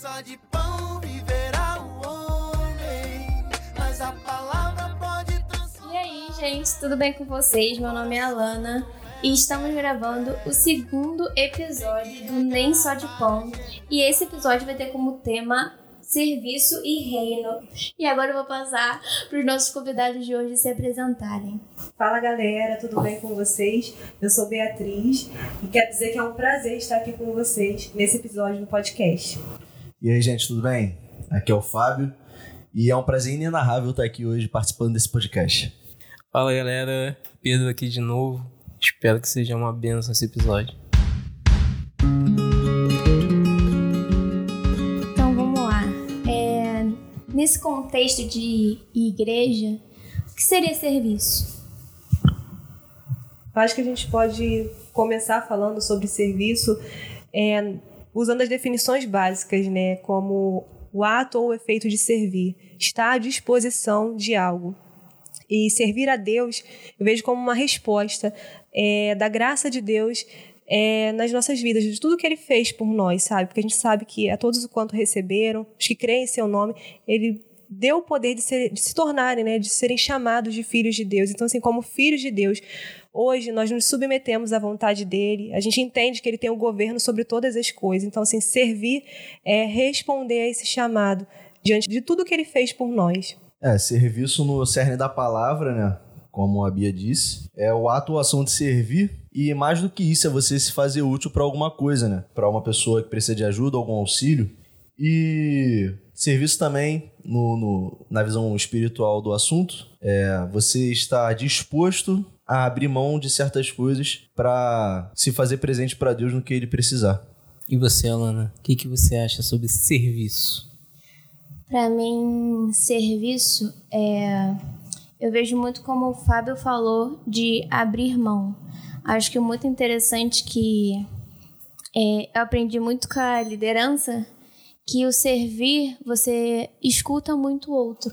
só de pão viverá o homem, mas a palavra pode transformar. E aí, gente, tudo bem com vocês? Meu nome é Alana e estamos gravando o segundo episódio do Nem Só de Pão. E esse episódio vai ter como tema serviço e reino. E agora eu vou passar para os nossos convidados de hoje se apresentarem. Fala galera, tudo bem com vocês? Eu sou Beatriz e quero dizer que é um prazer estar aqui com vocês nesse episódio do podcast. E aí, gente, tudo bem? Aqui é o Fábio e é um prazer inenarrável estar aqui hoje participando desse podcast. Fala galera, Pedro aqui de novo. Espero que seja uma benção esse episódio. Então vamos lá. É, nesse contexto de igreja, o que seria serviço? Eu acho que a gente pode começar falando sobre serviço é, usando as definições básicas, né? Como o ato ou o efeito de servir, está à disposição de algo. E servir a Deus eu vejo como uma resposta é, da graça de Deus é, nas nossas vidas, de tudo que Ele fez por nós, sabe? Porque a gente sabe que a todos o quanto receberam, os que creem em Seu nome, Ele deu o poder de, ser, de se tornarem, né? De serem chamados de filhos de Deus. Então, assim, como filhos de Deus, Hoje nós nos submetemos à vontade dele, a gente entende que ele tem o governo sobre todas as coisas. Então, assim, servir é responder a esse chamado diante de tudo que ele fez por nós. É, serviço no cerne da palavra, né? Como a Bia disse, é o ato ou ação de servir e mais do que isso é você se fazer útil para alguma coisa, né? Para uma pessoa que precisa de ajuda, algum auxílio. E serviço também, no, no, na visão espiritual do assunto, é você estar disposto a abrir mão de certas coisas para se fazer presente para Deus no que ele precisar. E você, Alana, o que, que você acha sobre serviço? Para mim, serviço é. Eu vejo muito como o Fábio falou de abrir mão. Acho que é muito interessante que é, eu aprendi muito com a liderança que o servir você escuta muito o outro.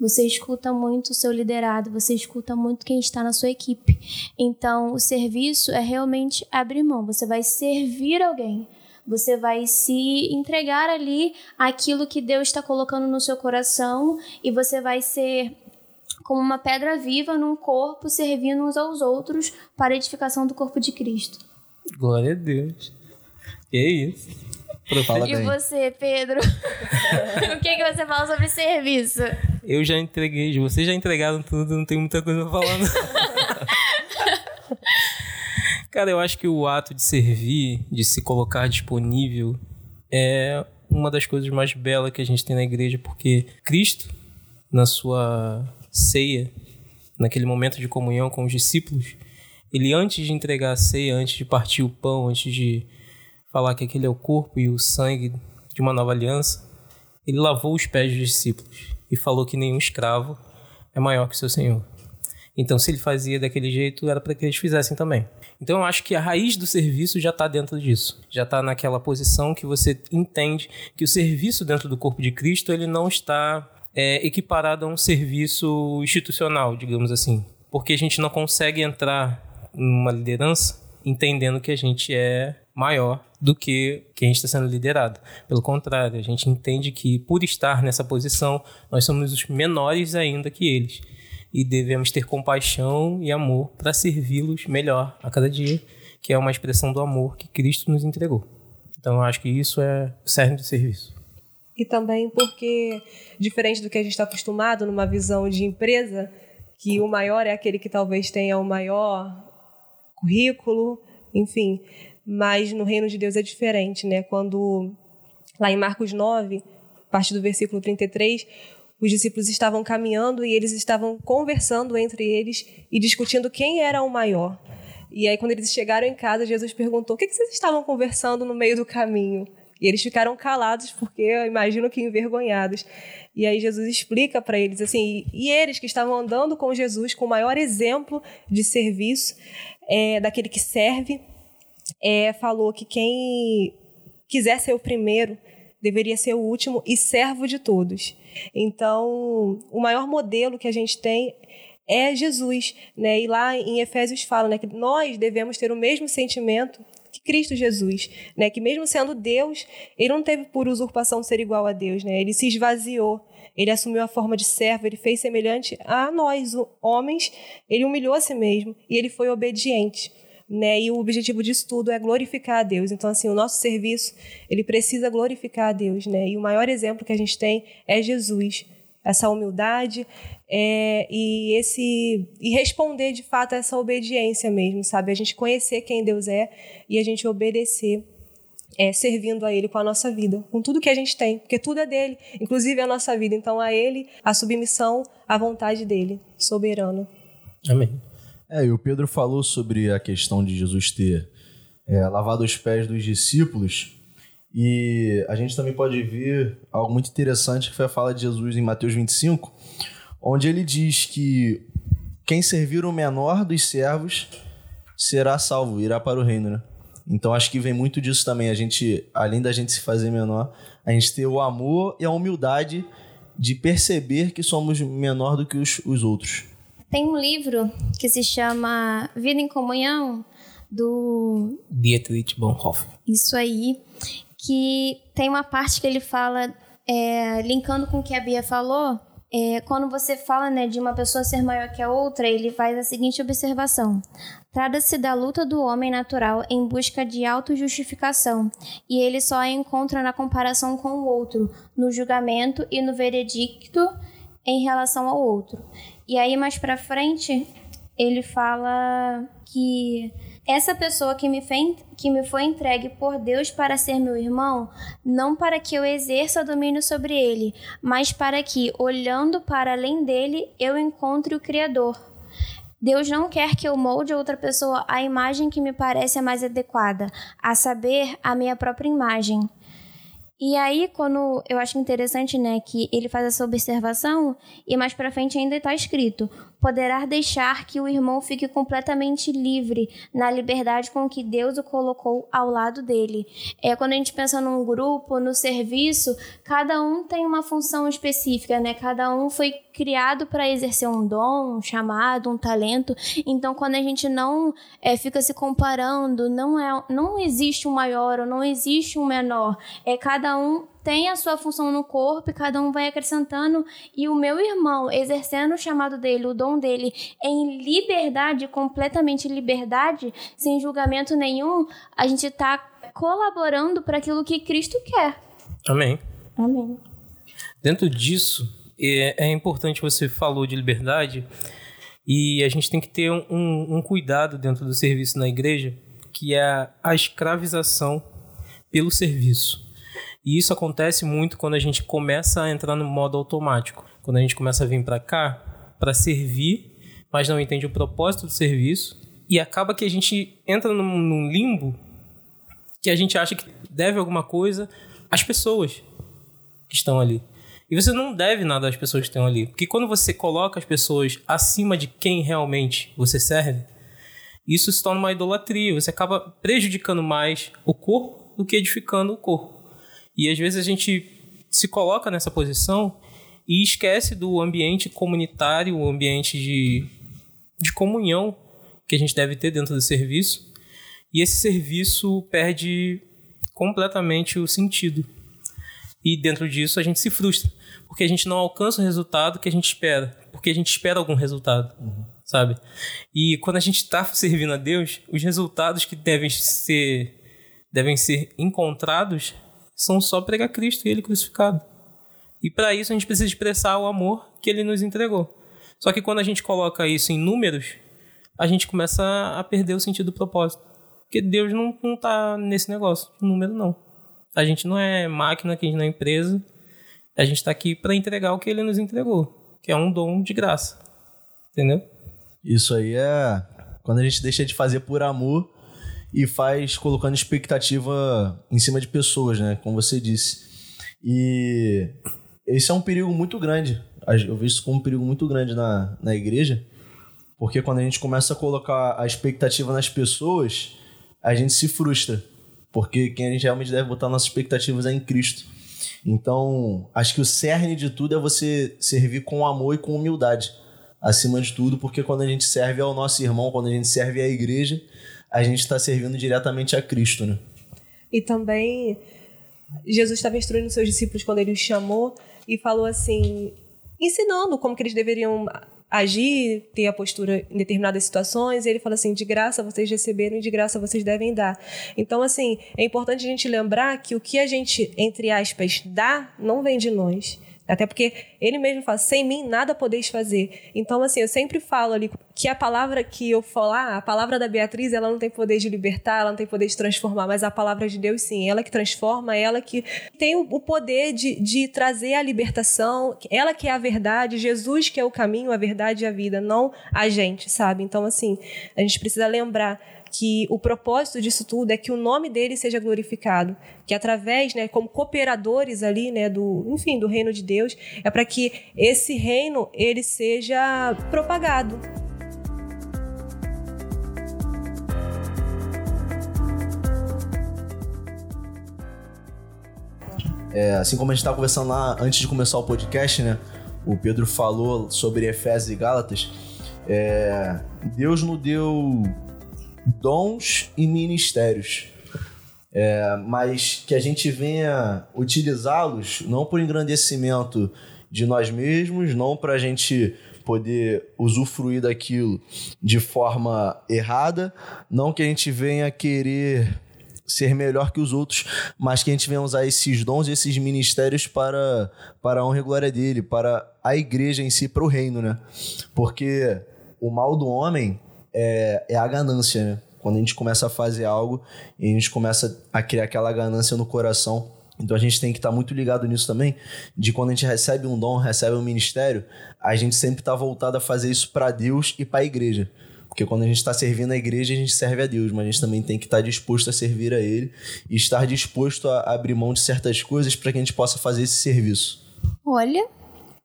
Você escuta muito o seu liderado, você escuta muito quem está na sua equipe. Então, o serviço é realmente abrir mão. Você vai servir alguém. Você vai se entregar ali aquilo que Deus está colocando no seu coração e você vai ser como uma pedra viva num corpo, servindo uns aos outros para a edificação do corpo de Cristo. Glória a Deus. E é isso. Fala e bem. você, Pedro? o que, que você fala sobre serviço? Eu já entreguei, vocês já entregaram tudo, não tem muita coisa pra falar. Não. Cara, eu acho que o ato de servir, de se colocar disponível, é uma das coisas mais belas que a gente tem na igreja, porque Cristo, na sua ceia, naquele momento de comunhão com os discípulos, ele antes de entregar a ceia, antes de partir o pão, antes de falar que aquele é o corpo e o sangue de uma nova aliança, ele lavou os pés dos discípulos e falou que nenhum escravo é maior que seu senhor. Então, se ele fazia daquele jeito, era para que eles fizessem também. Então, eu acho que a raiz do serviço já está dentro disso. Já está naquela posição que você entende que o serviço dentro do corpo de Cristo ele não está é, equiparado a um serviço institucional, digamos assim. Porque a gente não consegue entrar numa liderança entendendo que a gente é maior do que quem está sendo liderado. Pelo contrário, a gente entende que por estar nessa posição, nós somos os menores ainda que eles e devemos ter compaixão e amor para servi-los melhor a cada dia, que é uma expressão do amor que Cristo nos entregou. Então, eu acho que isso é o cerne do serviço. E também porque, diferente do que a gente está acostumado numa visão de empresa, que o maior é aquele que talvez tenha o maior currículo, enfim, mas no reino de Deus é diferente, né? Quando lá em Marcos 9, a partir do versículo 33, os discípulos estavam caminhando e eles estavam conversando entre eles e discutindo quem era o maior. E aí, quando eles chegaram em casa, Jesus perguntou: O que, que vocês estavam conversando no meio do caminho? E eles ficaram calados, porque eu imagino que envergonhados. E aí, Jesus explica para eles assim: e eles que estavam andando com Jesus, com o maior exemplo de serviço, é, daquele que serve, é, falou que quem quiser ser o primeiro deveria ser o último e servo de todos. Então, o maior modelo que a gente tem é Jesus, né? E lá em Efésios fala, né, que nós devemos ter o mesmo sentimento que Cristo Jesus, né? Que mesmo sendo Deus, ele não teve por usurpação ser igual a Deus, né? Ele se esvaziou, ele assumiu a forma de servo, ele fez semelhante a nós, homens, ele humilhou a si mesmo e ele foi obediente. Né? E o objetivo disso tudo é glorificar a Deus. Então, assim, o nosso serviço, ele precisa glorificar a Deus, né? E o maior exemplo que a gente tem é Jesus. Essa humildade é, e esse e responder de fato a essa obediência mesmo, sabe? A gente conhecer quem Deus é e a gente obedecer é, servindo a Ele com a nossa vida, com tudo que a gente tem, porque tudo é dele, inclusive a nossa vida. Então, a Ele, a submissão à vontade dele, soberano. Amém. É, e o Pedro falou sobre a questão de Jesus ter é, lavado os pés dos discípulos. E a gente também pode ver algo muito interessante que foi a fala de Jesus em Mateus 25, onde ele diz que quem servir o menor dos servos será salvo, irá para o reino, né? Então acho que vem muito disso também. A gente, além da gente se fazer menor, a gente ter o amor e a humildade de perceber que somos menor do que os, os outros. Tem um livro que se chama Vida em Comunhão, do. Dietrich Bonhoeffer. Isso aí. Que tem uma parte que ele fala, é, linkando com o que a Bia falou, é, quando você fala né, de uma pessoa ser maior que a outra, ele faz a seguinte observação: Trata-se da luta do homem natural em busca de autojustificação, e ele só a encontra na comparação com o outro, no julgamento e no veredicto em relação ao outro. E aí mais para frente, ele fala que essa pessoa que me, foi, que me foi entregue por Deus para ser meu irmão, não para que eu exerça domínio sobre ele, mas para que, olhando para além dele, eu encontre o Criador. Deus não quer que eu molde outra pessoa à imagem que me parece a mais adequada, a saber, a minha própria imagem. E aí, quando eu acho interessante, né, que ele faz essa observação, e mais para frente ainda está escrito: poderá deixar que o irmão fique completamente livre na liberdade com que Deus o colocou ao lado dele. É quando a gente pensa num grupo, no serviço, cada um tem uma função específica, né? Cada um foi criado para exercer um dom, um chamado, um talento. Então, quando a gente não é, fica se comparando, não é, não existe um maior ou não existe um menor. É cada um tem a sua função no corpo e cada um vai acrescentando. E o meu irmão, exercendo o chamado dele, o dom dele, em liberdade, completamente liberdade, sem julgamento nenhum, a gente está colaborando para aquilo que Cristo quer. Amém. Amém. Dentro disso, é, é importante, você falou de liberdade, e a gente tem que ter um, um cuidado dentro do serviço na igreja, que é a escravização pelo serviço. E isso acontece muito quando a gente começa a entrar no modo automático. Quando a gente começa a vir para cá para servir, mas não entende o propósito do serviço, e acaba que a gente entra num, num limbo que a gente acha que deve alguma coisa às pessoas que estão ali. E você não deve nada às pessoas que estão ali. Porque quando você coloca as pessoas acima de quem realmente você serve, isso se torna uma idolatria. Você acaba prejudicando mais o corpo do que edificando o corpo. E às vezes a gente se coloca nessa posição e esquece do ambiente comunitário, o ambiente de, de comunhão que a gente deve ter dentro do serviço. E esse serviço perde completamente o sentido. E dentro disso a gente se frustra porque a gente não alcança o resultado que a gente espera, porque a gente espera algum resultado, uhum. sabe? E quando a gente está servindo a Deus, os resultados que devem ser devem ser encontrados são só pregar Cristo e Ele crucificado. E para isso a gente precisa expressar o amor que Ele nos entregou. Só que quando a gente coloca isso em números, a gente começa a perder o sentido do propósito. Porque Deus não, não tá nesse negócio, número não. A gente não é máquina, a gente não é empresa a gente está aqui para entregar o que ele nos entregou, que é um dom de graça. Entendeu? Isso aí é quando a gente deixa de fazer por amor e faz colocando expectativa em cima de pessoas, né? Como você disse. E esse é um perigo muito grande. Eu vejo isso como um perigo muito grande na, na igreja, porque quando a gente começa a colocar a expectativa nas pessoas, a gente se frustra. Porque quem a gente realmente deve botar nossas expectativas é em Cristo. Então, acho que o cerne de tudo é você servir com amor e com humildade, acima de tudo, porque quando a gente serve ao nosso irmão, quando a gente serve à igreja, a gente está servindo diretamente a Cristo, né? E também Jesus estava instruindo seus discípulos quando ele os chamou e falou assim, ensinando como que eles deveriam agir, ter a postura em determinadas situações, ele fala assim: de graça vocês receberam e de graça vocês devem dar. Então, assim, é importante a gente lembrar que o que a gente, entre aspas, dá, não vem de nós. Até porque ele mesmo fala, sem mim nada podeis fazer. Então, assim, eu sempre falo ali que a palavra que eu falar, a palavra da Beatriz, ela não tem poder de libertar, ela não tem poder de transformar, mas a palavra de Deus, sim. Ela que transforma, ela que tem o poder de, de trazer a libertação, ela que é a verdade, Jesus que é o caminho, a verdade e a vida, não a gente, sabe? Então, assim, a gente precisa lembrar que o propósito disso tudo é que o nome dele seja glorificado, que através, né, como cooperadores ali, né, do, enfim, do reino de Deus, é para que esse reino ele seja propagado. É, assim como a gente estava conversando lá antes de começar o podcast, né? O Pedro falou sobre Efésios e Gálatas. É, Deus nos deu dons e ministérios. É, mas que a gente venha utilizá-los não por engrandecimento de nós mesmos, não para a gente poder usufruir daquilo de forma errada, não que a gente venha querer ser melhor que os outros, mas que a gente venha usar esses dons e esses ministérios para, para a honra e glória dele, para a igreja em si, para o reino, né? Porque o mal do homem é, é a ganância, né? Quando a gente começa a fazer algo e a gente começa a criar aquela ganância no coração. Então a gente tem que estar tá muito ligado nisso também, de quando a gente recebe um dom, recebe um ministério, a gente sempre está voltado a fazer isso para Deus e para a igreja. Porque quando a gente está servindo a igreja, a gente serve a Deus, mas a gente também tem que estar tá disposto a servir a Ele e estar disposto a abrir mão de certas coisas para que a gente possa fazer esse serviço. Olha,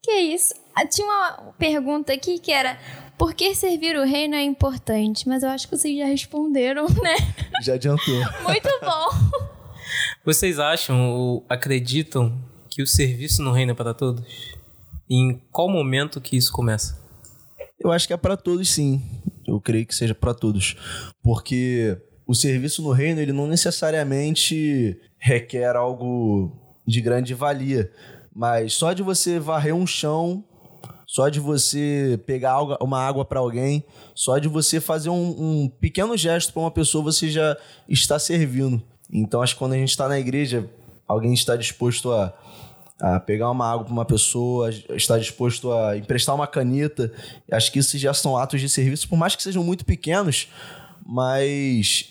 que isso. Ah, tinha uma pergunta aqui que era por que servir o reino é importante? Mas eu acho que vocês já responderam, né? Já adiantou. Muito bom. Vocês acham ou acreditam que o serviço no reino é para todos? E em qual momento que isso começa? Eu acho que é para todos, sim. Eu creio que seja para todos, porque o serviço no reino ele não necessariamente requer algo de grande valia, mas só de você varrer um chão só de você pegar uma água para alguém, só de você fazer um, um pequeno gesto para uma pessoa, você já está servindo. Então, acho que quando a gente está na igreja, alguém está disposto a, a pegar uma água para uma pessoa, está disposto a emprestar uma caneta. Acho que isso já são atos de serviço, por mais que sejam muito pequenos, mas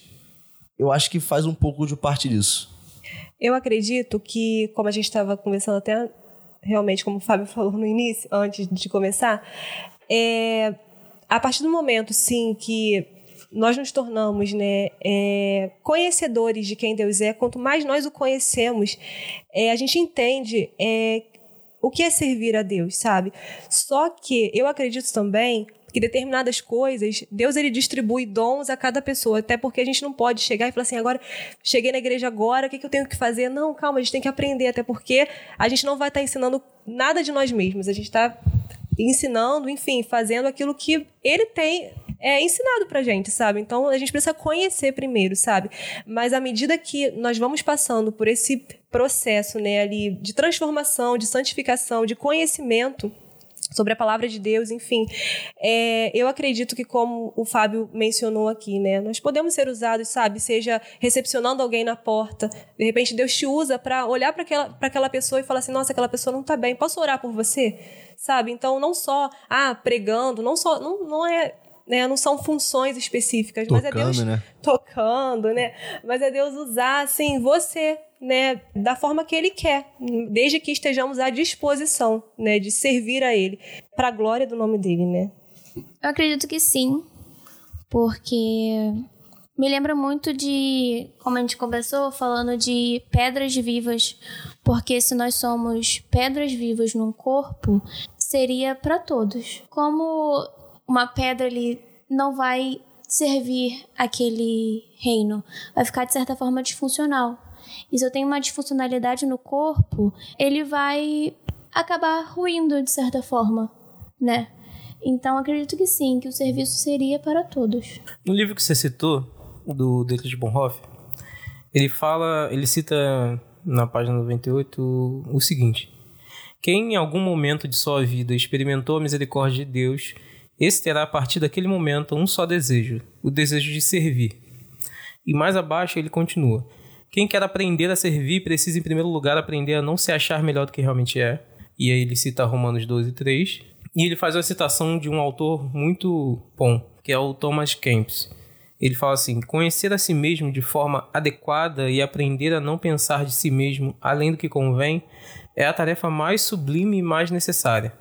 eu acho que faz um pouco de parte disso. Eu acredito que, como a gente estava conversando até realmente, como o Fábio falou no início, antes de começar, é, a partir do momento, sim, que nós nos tornamos né, é, conhecedores de quem Deus é, quanto mais nós o conhecemos, é, a gente entende é, o que é servir a Deus, sabe? Só que eu acredito também que determinadas coisas, Deus ele distribui dons a cada pessoa, até porque a gente não pode chegar e falar assim, agora cheguei na igreja agora, o que, que eu tenho que fazer? Não, calma, a gente tem que aprender, até porque a gente não vai estar tá ensinando nada de nós mesmos, a gente está ensinando, enfim, fazendo aquilo que ele tem é ensinado pra gente, sabe? Então a gente precisa conhecer primeiro, sabe? Mas à medida que nós vamos passando por esse processo, né, ali de transformação, de santificação, de conhecimento, sobre a palavra de Deus, enfim. É, eu acredito que, como o Fábio mencionou aqui, né, nós podemos ser usados, sabe, seja recepcionando alguém na porta, de repente Deus te usa para olhar para aquela, aquela pessoa e falar assim: nossa, aquela pessoa não está bem, posso orar por você? Sabe? Então, não só ah, pregando, não só. Não, não é né? Não são funções específicas, tocando, mas é Deus né? tocando, né? Mas é Deus usar assim você, né, da forma que ele quer, desde que estejamos à disposição, né, de servir a ele para a glória do nome dele, né? Eu acredito que sim, porque me lembra muito de, como a gente conversou, falando de pedras vivas, porque se nós somos pedras vivas num corpo, seria para todos. Como uma pedra ali não vai servir aquele reino, vai ficar de certa forma disfuncional. E se eu tenho uma disfuncionalidade no corpo, ele vai acabar ruindo de certa forma, né? Então acredito que sim, que o serviço seria para todos. No livro que você citou, do Dietrich Bonhoeffer, ele fala, ele cita na página 98 o seguinte: Quem em algum momento de sua vida experimentou a misericórdia de Deus, esse terá a partir daquele momento um só desejo, o desejo de servir. E mais abaixo ele continua: Quem quer aprender a servir precisa em primeiro lugar aprender a não se achar melhor do que realmente é. E aí ele cita Romanos 12, 3. E ele faz uma citação de um autor muito bom, que é o Thomas Kempis. Ele fala assim: conhecer a si mesmo de forma adequada e aprender a não pensar de si mesmo além do que convém é a tarefa mais sublime e mais necessária.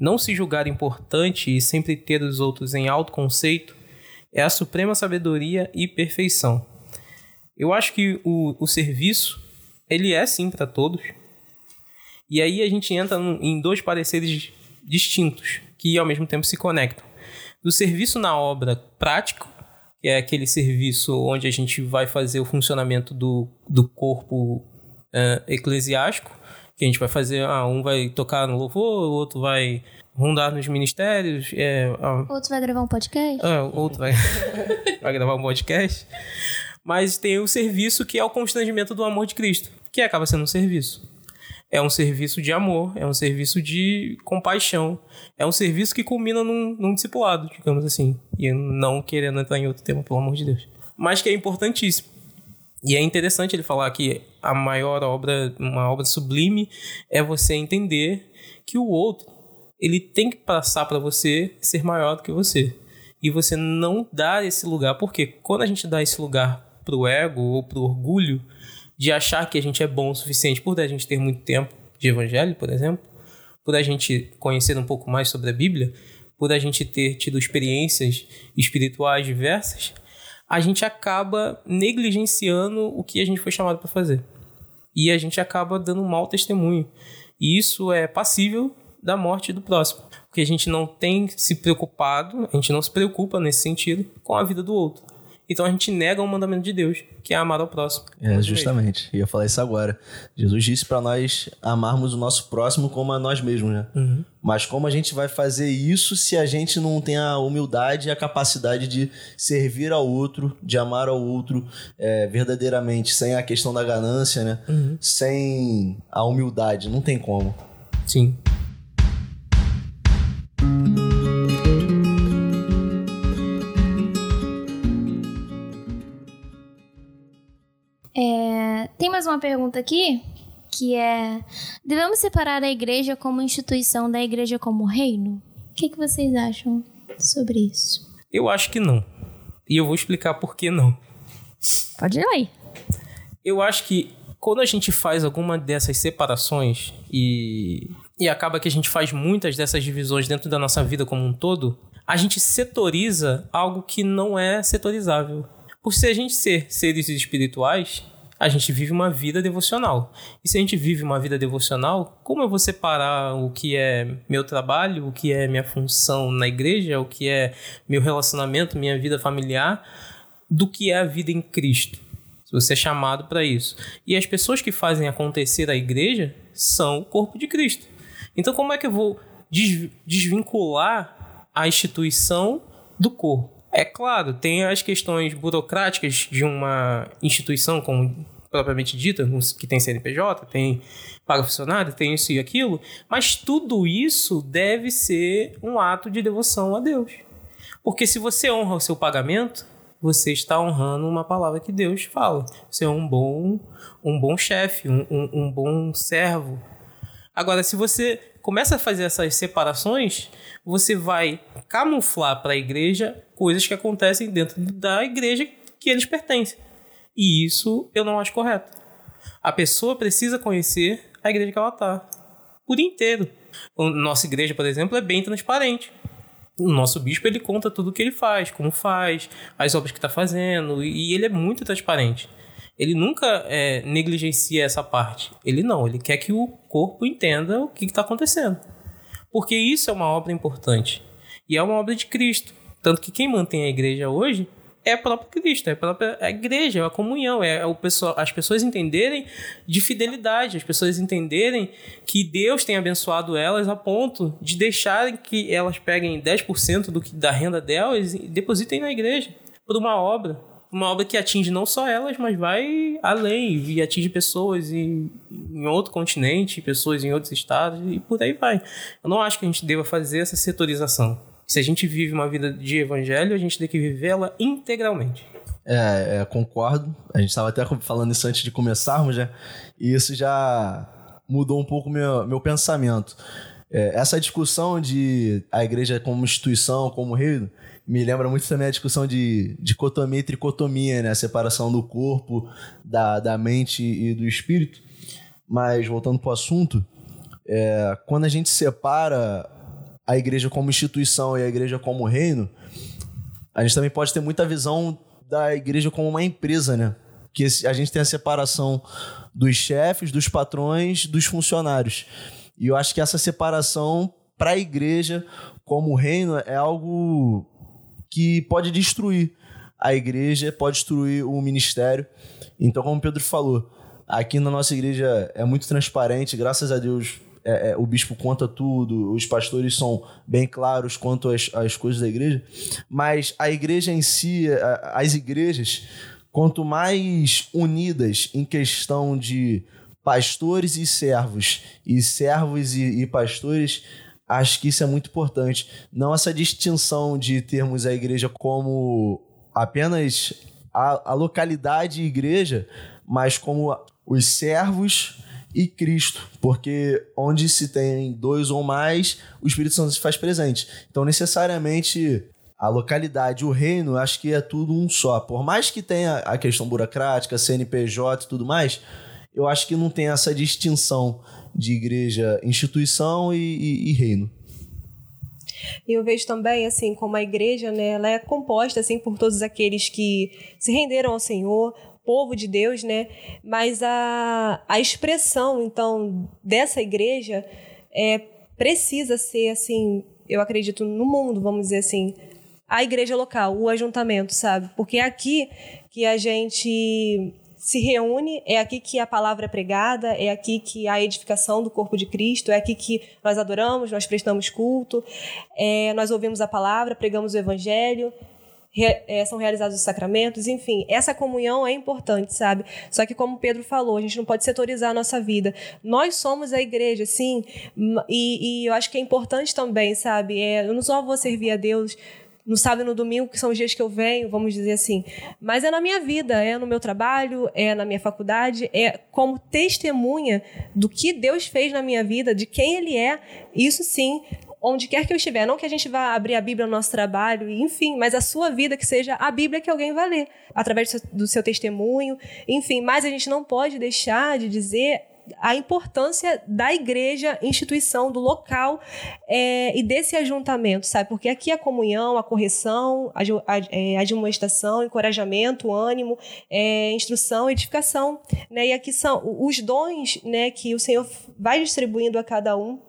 Não se julgar importante e sempre ter os outros em alto conceito é a suprema sabedoria e perfeição. Eu acho que o, o serviço ele é sim para todos. E aí a gente entra em dois pareceres distintos que ao mesmo tempo se conectam. Do serviço na obra prático, que é aquele serviço onde a gente vai fazer o funcionamento do, do corpo uh, eclesiástico, que a gente vai fazer, ah, um vai tocar no louvor, o outro vai rondar nos ministérios. É, ah, outro vai gravar um podcast. É, outro vai, vai gravar um podcast. Mas tem o serviço que é o constrangimento do amor de Cristo, que acaba sendo um serviço. É um serviço de amor, é um serviço de compaixão, é um serviço que culmina num, num discipulado, digamos assim. E não querendo entrar em outro tema, pelo amor de Deus. Mas que é importantíssimo. E é interessante ele falar que a maior obra, uma obra sublime, é você entender que o outro ele tem que passar para você ser maior do que você. E você não dar esse lugar, porque quando a gente dá esse lugar pro ego ou pro orgulho de achar que a gente é bom o suficiente por a gente ter muito tempo de evangelho, por exemplo, por a gente conhecer um pouco mais sobre a Bíblia, por a gente ter tido experiências espirituais diversas, a gente acaba negligenciando o que a gente foi chamado para fazer. E a gente acaba dando um mau testemunho. E isso é passível da morte do próximo. Porque a gente não tem se preocupado, a gente não se preocupa nesse sentido com a vida do outro. Então a gente nega o mandamento de Deus, que é amar ao próximo. É, justamente. Eu ia falar isso agora. Jesus disse para nós amarmos o nosso próximo como a nós mesmos, né? Uhum. Mas como a gente vai fazer isso se a gente não tem a humildade e a capacidade de servir ao outro, de amar ao outro é, verdadeiramente, sem a questão da ganância, né? Uhum. Sem a humildade, não tem como. Sim. Tem mais uma pergunta aqui, que é: devemos separar a igreja como instituição da igreja como reino? O que, que vocês acham sobre isso? Eu acho que não. E eu vou explicar por que não. Pode ir aí. Eu acho que quando a gente faz alguma dessas separações e, e acaba que a gente faz muitas dessas divisões dentro da nossa vida como um todo, a gente setoriza algo que não é setorizável. Por se a gente ser seres espirituais, a gente vive uma vida devocional. E se a gente vive uma vida devocional, como eu vou separar o que é meu trabalho, o que é minha função na igreja, o que é meu relacionamento, minha vida familiar, do que é a vida em Cristo? Se você é chamado para isso. E as pessoas que fazem acontecer a igreja são o corpo de Cristo. Então, como é que eu vou desvincular a instituição do corpo? É claro, tem as questões burocráticas de uma instituição, como propriamente dita, que tem CNPJ, tem paga funcionário, tem isso e aquilo, mas tudo isso deve ser um ato de devoção a Deus. Porque se você honra o seu pagamento, você está honrando uma palavra que Deus fala. Você é um bom, um bom chefe, um, um, um bom servo. Agora, se você começa a fazer essas separações, você vai camuflar para a igreja coisas que acontecem dentro da igreja que eles pertencem. E isso eu não acho correto. A pessoa precisa conhecer a igreja que ela está por inteiro. Nossa igreja, por exemplo, é bem transparente. O nosso bispo ele conta tudo o que ele faz, como faz, as obras que está fazendo, e ele é muito transparente. Ele nunca é, negligencia essa parte. Ele não, ele quer que o corpo entenda o que está acontecendo. Porque isso é uma obra importante. E é uma obra de Cristo. Tanto que quem mantém a igreja hoje é a própria Cristo, é a própria a igreja, é a comunhão, é o pessoal, as pessoas entenderem de fidelidade, as pessoas entenderem que Deus tem abençoado elas a ponto de deixarem que elas peguem 10% do que da renda delas e depositem na igreja por uma obra uma obra que atinge não só elas, mas vai além e atinge pessoas em, em outro continente, pessoas em outros estados e por aí vai. Eu não acho que a gente deva fazer essa setorização. Se a gente vive uma vida de evangelho, a gente tem que vivê-la integralmente. É, é, concordo. A gente estava até falando isso antes de começarmos, né? E isso já mudou um pouco meu, meu pensamento. É, essa discussão de a igreja como instituição, como reino, me lembra muito também a discussão de dicotomia e tricotomia, né? A separação do corpo, da, da mente e do espírito. Mas, voltando para o assunto, é, quando a gente separa a igreja como instituição e a igreja como reino, a gente também pode ter muita visão da igreja como uma empresa, né? Que a gente tem a separação dos chefes, dos patrões, dos funcionários. E eu acho que essa separação para a igreja como reino é algo que pode destruir a igreja, pode destruir o ministério. Então, como o Pedro falou, aqui na nossa igreja é muito transparente, graças a Deus. É, é, o bispo conta tudo, os pastores são bem claros quanto às, às coisas da igreja, mas a igreja em si, a, as igrejas, quanto mais unidas em questão de pastores e servos, e servos e, e pastores, Acho que isso é muito importante. Não essa distinção de termos a igreja como apenas a, a localidade igreja, mas como os servos e Cristo, porque onde se tem dois ou mais, o Espírito Santo se faz presente. Então, necessariamente, a localidade, o reino, acho que é tudo um só. Por mais que tenha a questão burocrática, CNPJ e tudo mais, eu acho que não tem essa distinção de igreja, instituição e, e, e reino. E eu vejo também, assim, como a igreja, né, ela é composta, assim, por todos aqueles que se renderam ao Senhor, povo de Deus, né? Mas a, a expressão, então, dessa igreja é, precisa ser, assim, eu acredito, no mundo, vamos dizer assim, a igreja local, o ajuntamento, sabe? Porque é aqui que a gente se reúne, é aqui que a palavra é pregada, é aqui que a edificação do corpo de Cristo, é aqui que nós adoramos, nós prestamos culto, é, nós ouvimos a palavra, pregamos o evangelho, é, são realizados os sacramentos, enfim, essa comunhão é importante, sabe? Só que como Pedro falou, a gente não pode setorizar a nossa vida. Nós somos a igreja, sim, e, e eu acho que é importante também, sabe? É, eu não só vou servir a Deus no sábado e no domingo, que são os dias que eu venho, vamos dizer assim. Mas é na minha vida, é no meu trabalho, é na minha faculdade, é como testemunha do que Deus fez na minha vida, de quem Ele é. Isso sim, onde quer que eu estiver. Não que a gente vá abrir a Bíblia no nosso trabalho, enfim, mas a sua vida que seja a Bíblia que alguém vai ler, através do seu, do seu testemunho, enfim. Mas a gente não pode deixar de dizer a importância da igreja, instituição, do local é, e desse ajuntamento, sabe? Porque aqui a comunhão, a correção, a, a, é, a admoestação, encorajamento, ânimo, é, instrução, edificação, né? E aqui são os dons, né, que o Senhor vai distribuindo a cada um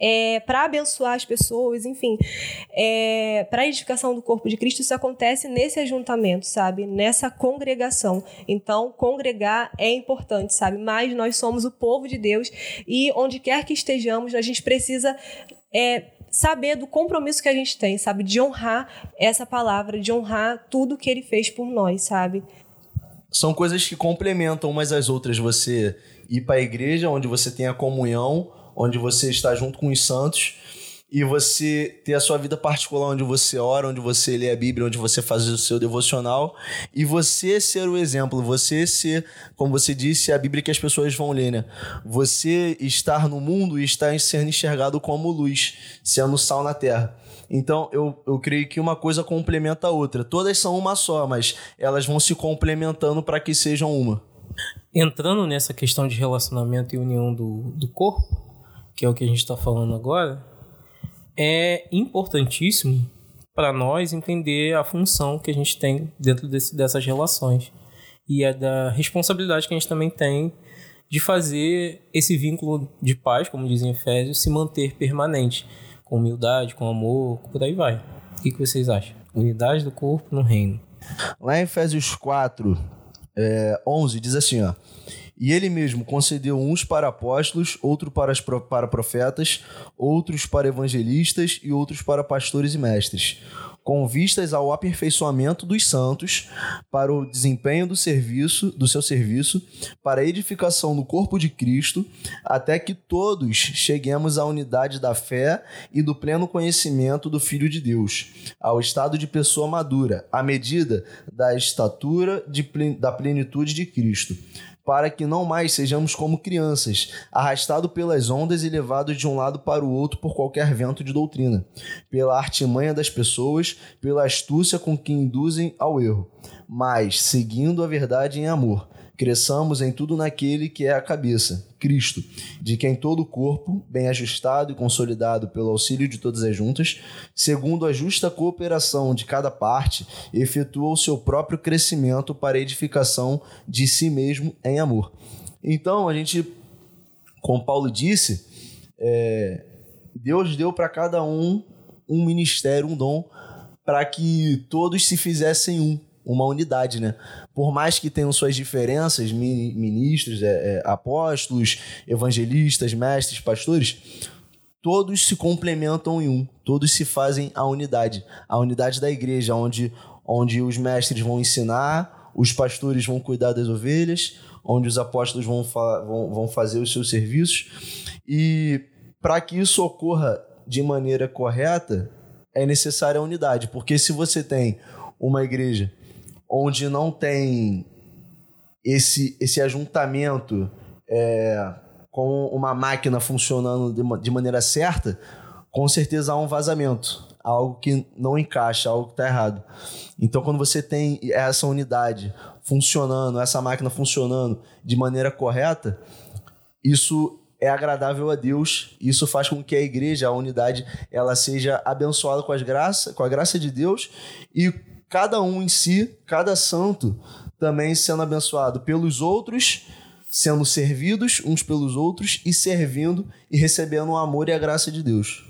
é, para abençoar as pessoas, enfim, é, para a edificação do corpo de Cristo, isso acontece nesse ajuntamento, sabe? Nessa congregação. Então, congregar é importante, sabe? Mas nós somos o povo de Deus e onde quer que estejamos, a gente precisa é, saber do compromisso que a gente tem, sabe? De honrar essa palavra, de honrar tudo que ele fez por nós, sabe? São coisas que complementam umas às outras. Você ir para a igreja, onde você tem a comunhão onde você está junto com os santos e você ter a sua vida particular onde você ora, onde você lê a Bíblia, onde você faz o seu devocional e você ser o exemplo, você ser, como você disse, a Bíblia que as pessoas vão ler, né? Você estar no mundo e estar sendo enxergado como luz, sendo sal na terra. Então, eu, eu creio que uma coisa complementa a outra. Todas são uma só, mas elas vão se complementando para que sejam uma. Entrando nessa questão de relacionamento e união do, do corpo, que é o que a gente está falando agora, é importantíssimo para nós entender a função que a gente tem dentro desse, dessas relações e a da responsabilidade que a gente também tem de fazer esse vínculo de paz, como dizem Efésios, se manter permanente, com humildade, com amor, por aí vai. O que, que vocês acham? Unidade do corpo no reino. Lá em Efésios 4, é, 11, diz assim, ó. E ele mesmo concedeu uns para apóstolos, outros para, as para profetas, outros para evangelistas e outros para pastores e mestres, com vistas ao aperfeiçoamento dos santos, para o desempenho do serviço, do seu serviço, para a edificação do corpo de Cristo, até que todos cheguemos à unidade da fé e do pleno conhecimento do Filho de Deus, ao estado de pessoa madura, à medida da estatura de da plenitude de Cristo, para que não mais sejamos como crianças, arrastados pelas ondas e levados de um lado para o outro por qualquer vento de doutrina, pela artimanha das pessoas, pela astúcia com que induzem ao erro, mas seguindo a verdade em amor. Cresçamos em tudo naquele que é a cabeça, Cristo, de quem todo o corpo, bem ajustado e consolidado pelo auxílio de todas as juntas, segundo a justa cooperação de cada parte, efetua o seu próprio crescimento para a edificação de si mesmo em amor. Então, a gente, como Paulo disse, é, Deus deu para cada um um ministério, um dom, para que todos se fizessem um, uma unidade, né? Por mais que tenham suas diferenças, mi- ministros, é, é, apóstolos, evangelistas, mestres, pastores, todos se complementam em um, todos se fazem a unidade, a unidade da igreja, onde, onde os mestres vão ensinar, os pastores vão cuidar das ovelhas, onde os apóstolos vão, fa- vão, vão fazer os seus serviços. E para que isso ocorra de maneira correta, é necessária a unidade, porque se você tem uma igreja onde não tem esse, esse ajuntamento é, com uma máquina funcionando de, de maneira certa, com certeza há um vazamento, algo que não encaixa, algo que está errado. Então, quando você tem essa unidade funcionando, essa máquina funcionando de maneira correta, isso é agradável a Deus. Isso faz com que a igreja, a unidade, ela seja abençoada com as graças, com a graça de Deus e cada um em si, cada santo também sendo abençoado pelos outros, sendo servidos uns pelos outros e servindo e recebendo o amor e a graça de Deus.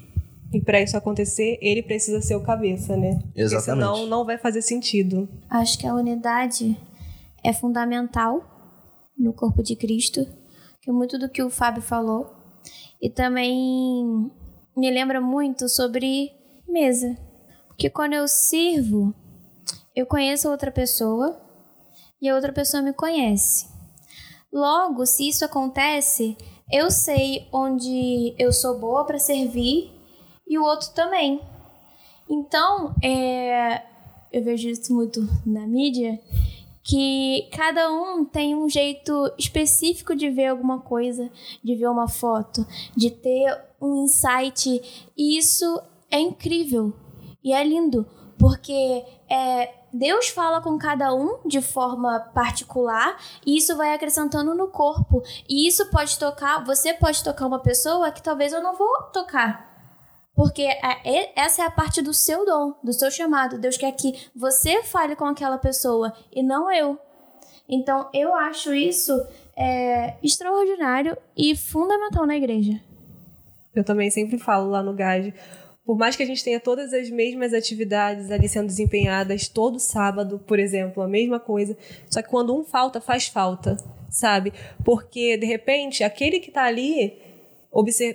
E para isso acontecer, ele precisa ser o cabeça, né? Porque Exatamente. senão não vai fazer sentido. Acho que a unidade é fundamental no corpo de Cristo, que é muito do que o Fábio falou. E também me lembra muito sobre mesa. Porque quando eu sirvo, eu conheço outra pessoa e a outra pessoa me conhece. Logo, se isso acontece, eu sei onde eu sou boa para servir e o outro também. Então, é, eu vejo isso muito na mídia, que cada um tem um jeito específico de ver alguma coisa, de ver uma foto, de ter um insight. E isso é incrível e é lindo, porque é, Deus fala com cada um de forma particular e isso vai acrescentando no corpo. E isso pode tocar, você pode tocar uma pessoa que talvez eu não vou tocar. Porque é- é- essa é a parte do seu dom, do seu chamado. Deus quer que você fale com aquela pessoa e não eu. Então eu acho isso é, extraordinário e fundamental na igreja. Eu também sempre falo lá no GAD. Por mais que a gente tenha todas as mesmas atividades ali sendo desempenhadas todo sábado, por exemplo, a mesma coisa, só que quando um falta, faz falta, sabe? Porque, de repente, aquele que tá ali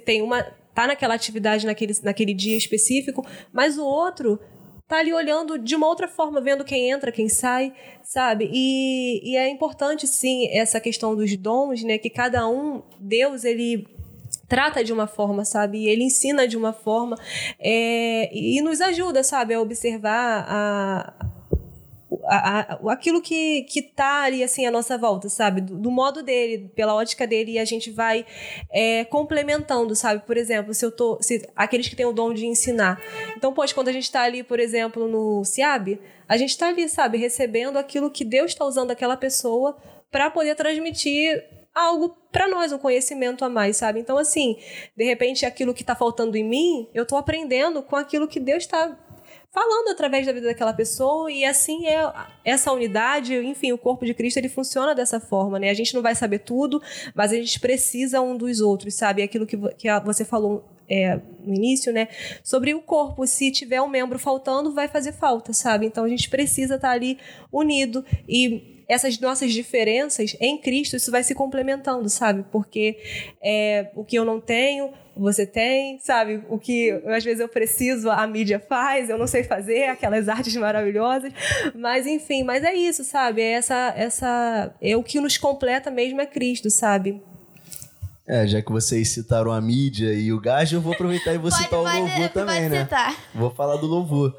tem uma. tá naquela atividade naquele, naquele dia específico, mas o outro tá ali olhando de uma outra forma, vendo quem entra, quem sai, sabe? E, e é importante, sim, essa questão dos dons, né? Que cada um, Deus, ele trata de uma forma, sabe? Ele ensina de uma forma é, e nos ajuda, sabe? A observar a, a, a- aquilo que, que tá ali, assim, à nossa volta, sabe? Do, do modo dele, pela ótica dele, e a gente vai é, complementando, sabe? Por exemplo, se eu tô... Se, aqueles que têm o dom de ensinar. Então, poxa, quando a gente tá ali, por exemplo, no SIAB, a gente tá ali, sabe? Recebendo aquilo que Deus está usando aquela pessoa para poder transmitir algo para nós, um conhecimento a mais, sabe? Então, assim, de repente, aquilo que tá faltando em mim, eu tô aprendendo com aquilo que Deus está falando através da vida daquela pessoa e assim é essa unidade, enfim, o corpo de Cristo ele funciona dessa forma, né? A gente não vai saber tudo, mas a gente precisa um dos outros, sabe? Aquilo que, que você falou é, no início, né? Sobre o corpo, se tiver um membro faltando, vai fazer falta, sabe? Então a gente precisa estar ali unido e essas nossas diferenças em Cristo, isso vai se complementando, sabe? Porque é, o que eu não tenho, você tem, sabe? O que às vezes eu preciso, a mídia faz, eu não sei fazer, aquelas artes maravilhosas. Mas enfim, mas é isso, sabe? É essa, essa é o que nos completa mesmo é Cristo, sabe? É, já que vocês citaram a mídia e o gás, eu vou aproveitar e vou Pode- citar pode- o louvor também, pode né? citar. Vou falar do louvor.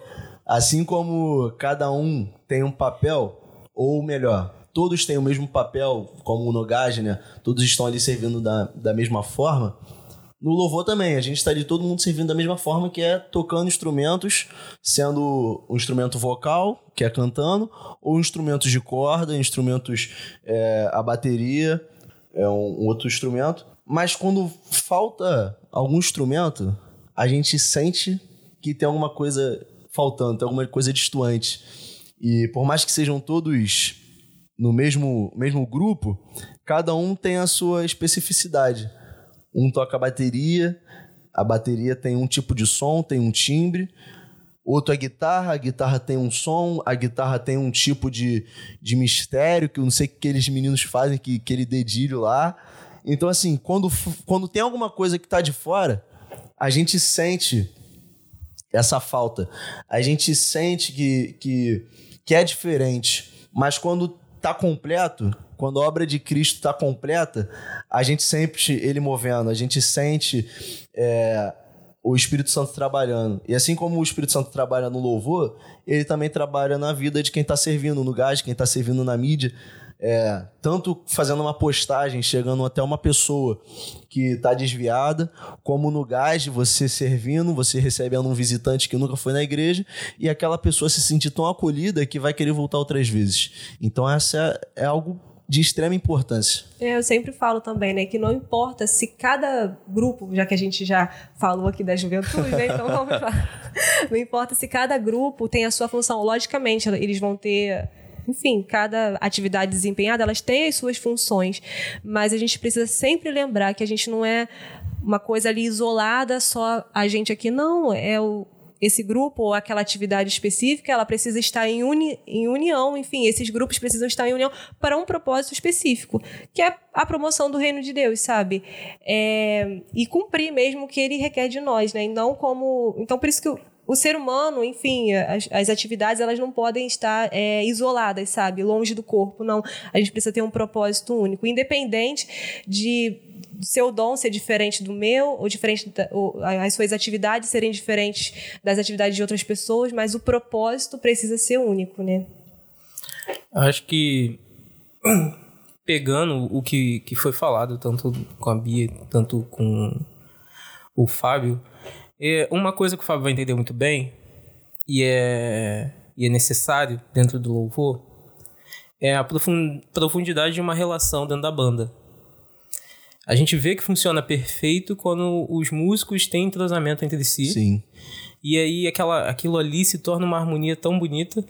Assim como cada um tem um papel, ou melhor, todos têm o mesmo papel, como no gás, né? Todos estão ali servindo da, da mesma forma. No louvor também, a gente está ali todo mundo servindo da mesma forma, que é tocando instrumentos, sendo um instrumento vocal, que é cantando, ou instrumentos de corda, instrumentos, é, a bateria, é um, um outro instrumento. Mas quando falta algum instrumento, a gente sente que tem alguma coisa faltando, tem alguma coisa distoante. E por mais que sejam todos no mesmo, mesmo grupo, cada um tem a sua especificidade. Um toca bateria, a bateria tem um tipo de som, tem um timbre. Outro a guitarra, a guitarra tem um som, a guitarra tem um tipo de, de mistério, que eu não sei o que aqueles meninos fazem, que, aquele dedilho lá. Então, assim, quando, quando tem alguma coisa que tá de fora, a gente sente essa falta. A gente sente que, que, que é diferente. Mas quando tá completo, quando a obra de Cristo tá completa, a gente sente ele movendo, a gente sente é, o Espírito Santo trabalhando. E assim como o Espírito Santo trabalha no louvor, ele também trabalha na vida de quem tá servindo no gás, quem tá servindo na mídia. É, tanto fazendo uma postagem, chegando até uma pessoa que está desviada, como no gás, de você servindo, você recebendo um visitante que nunca foi na igreja, e aquela pessoa se sentir tão acolhida que vai querer voltar outras vezes. Então, essa é, é algo de extrema importância. É, eu sempre falo também, né, que não importa se cada grupo, já que a gente já falou aqui da juventude, né, então vamos lá. Não importa se cada grupo tem a sua função. Logicamente, eles vão ter enfim, cada atividade desempenhada, elas têm as suas funções, mas a gente precisa sempre lembrar que a gente não é uma coisa ali isolada, só a gente aqui, não, é o, esse grupo ou aquela atividade específica, ela precisa estar em, uni, em união, enfim, esses grupos precisam estar em união para um propósito específico, que é a promoção do reino de Deus, sabe? É, e cumprir mesmo o que ele requer de nós, né? E não como. Então, por isso que o, o ser humano, enfim, as, as atividades elas não podem estar é, isoladas, sabe? Longe do corpo, não. A gente precisa ter um propósito único, independente de seu dom ser diferente do meu, ou diferente da, ou as suas atividades serem diferentes das atividades de outras pessoas, mas o propósito precisa ser único, né? Acho que pegando o que, que foi falado, tanto com a Bia, tanto com o Fábio, é uma coisa que o Fábio vai entender muito bem, e é, e é necessário dentro do louvor, é a profund, profundidade de uma relação dentro da banda. A gente vê que funciona perfeito quando os músicos têm entrosamento entre si. Sim. E aí aquela, aquilo ali se torna uma harmonia tão bonita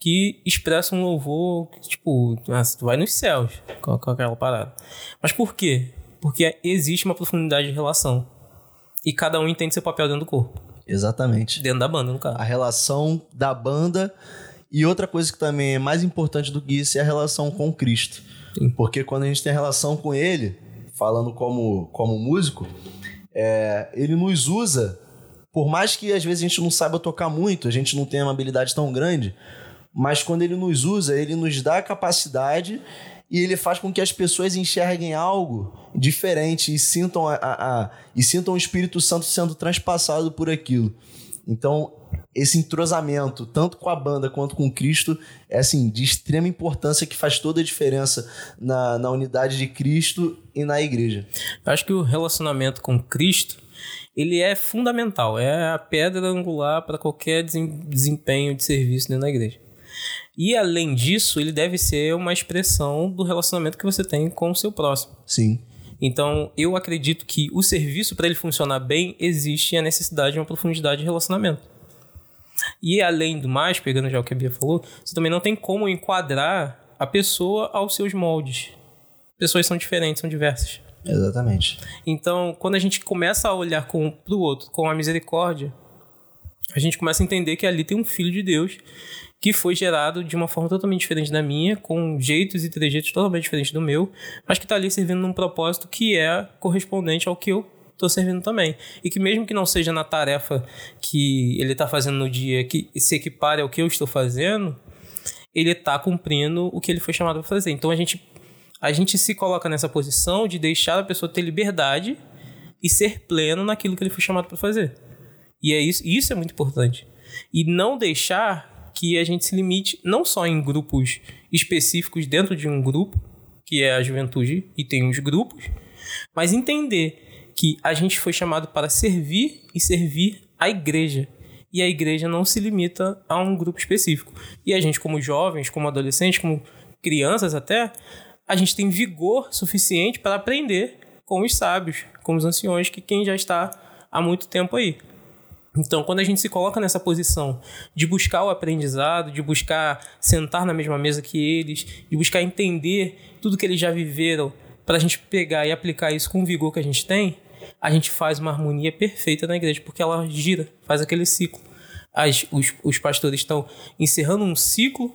que expressa um louvor que, tipo, nossa, tu vai nos céus com, com aquela parada. Mas por quê? Porque existe uma profundidade de relação. E cada um entende seu papel dentro do corpo. Exatamente. Dentro da banda, no caso. A relação da banda. E outra coisa que também é mais importante do que isso é a relação com Cristo. Sim. Porque quando a gente tem relação com Ele, falando como, como músico, é, Ele nos usa, por mais que às vezes a gente não saiba tocar muito, a gente não tenha uma habilidade tão grande, mas quando Ele nos usa, Ele nos dá a capacidade e Ele faz com que as pessoas enxerguem algo diferente e sintam, a, a, a e sintam o Espírito Santo sendo transpassado por aquilo. Então, esse entrosamento, tanto com a banda quanto com Cristo, é assim, de extrema importância que faz toda a diferença na, na unidade de Cristo e na igreja. Eu acho que o relacionamento com Cristo, ele é fundamental, é a pedra angular para qualquer desem- desempenho de serviço dentro da igreja. E além disso, ele deve ser uma expressão do relacionamento que você tem com o seu próximo. Sim. Então, eu acredito que o serviço, para ele funcionar bem, existe a necessidade de uma profundidade de relacionamento. E além do mais, pegando já o que a Bia falou, você também não tem como enquadrar a pessoa aos seus moldes. Pessoas são diferentes, são diversas. Exatamente. Então, quando a gente começa a olhar com, pro outro com a misericórdia, a gente começa a entender que ali tem um filho de Deus que foi gerado de uma forma totalmente diferente da minha, com jeitos e trejeitos totalmente diferentes do meu, mas que está ali servindo num propósito que é correspondente ao que eu estou servindo também. E que mesmo que não seja na tarefa que ele está fazendo no dia que se equipare ao que eu estou fazendo, ele está cumprindo o que ele foi chamado para fazer. Então a gente, a gente se coloca nessa posição de deixar a pessoa ter liberdade e ser pleno naquilo que ele foi chamado para fazer. E é isso, isso é muito importante. E não deixar que a gente se limite não só em grupos específicos dentro de um grupo, que é a juventude, e tem os grupos, mas entender que a gente foi chamado para servir e servir a igreja. E a igreja não se limita a um grupo específico. E a gente, como jovens, como adolescentes, como crianças até, a gente tem vigor suficiente para aprender com os sábios, com os anciões, que quem já está há muito tempo aí. Então, quando a gente se coloca nessa posição de buscar o aprendizado, de buscar sentar na mesma mesa que eles, de buscar entender tudo que eles já viveram, para a gente pegar e aplicar isso com o vigor que a gente tem, a gente faz uma harmonia perfeita na igreja, porque ela gira, faz aquele ciclo. As, os, os pastores estão encerrando um ciclo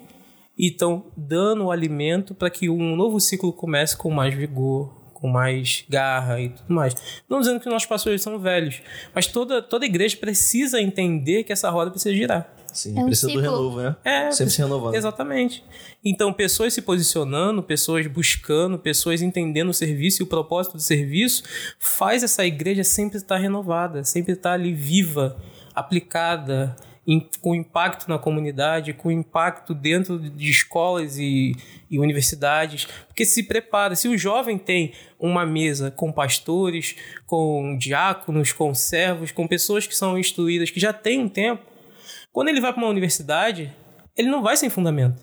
e estão dando o alimento para que um novo ciclo comece com mais vigor, com mais garra e tudo mais. Não dizendo que nossos pastores são velhos, mas toda, toda igreja precisa entender que essa roda precisa girar. Sim, É um precisa do ciclo. renovo, né? É, Sempre se renovando. Exatamente. Então, pessoas se posicionando, pessoas buscando, pessoas entendendo o serviço e o propósito do serviço, faz essa igreja sempre estar renovada, sempre estar ali viva, aplicada, com impacto na comunidade, com impacto dentro de escolas e, e universidades. Porque se prepara, se o jovem tem uma mesa com pastores, com diáconos, com servos, com pessoas que são instruídas, que já têm um tempo, quando ele vai para uma universidade, ele não vai sem fundamento.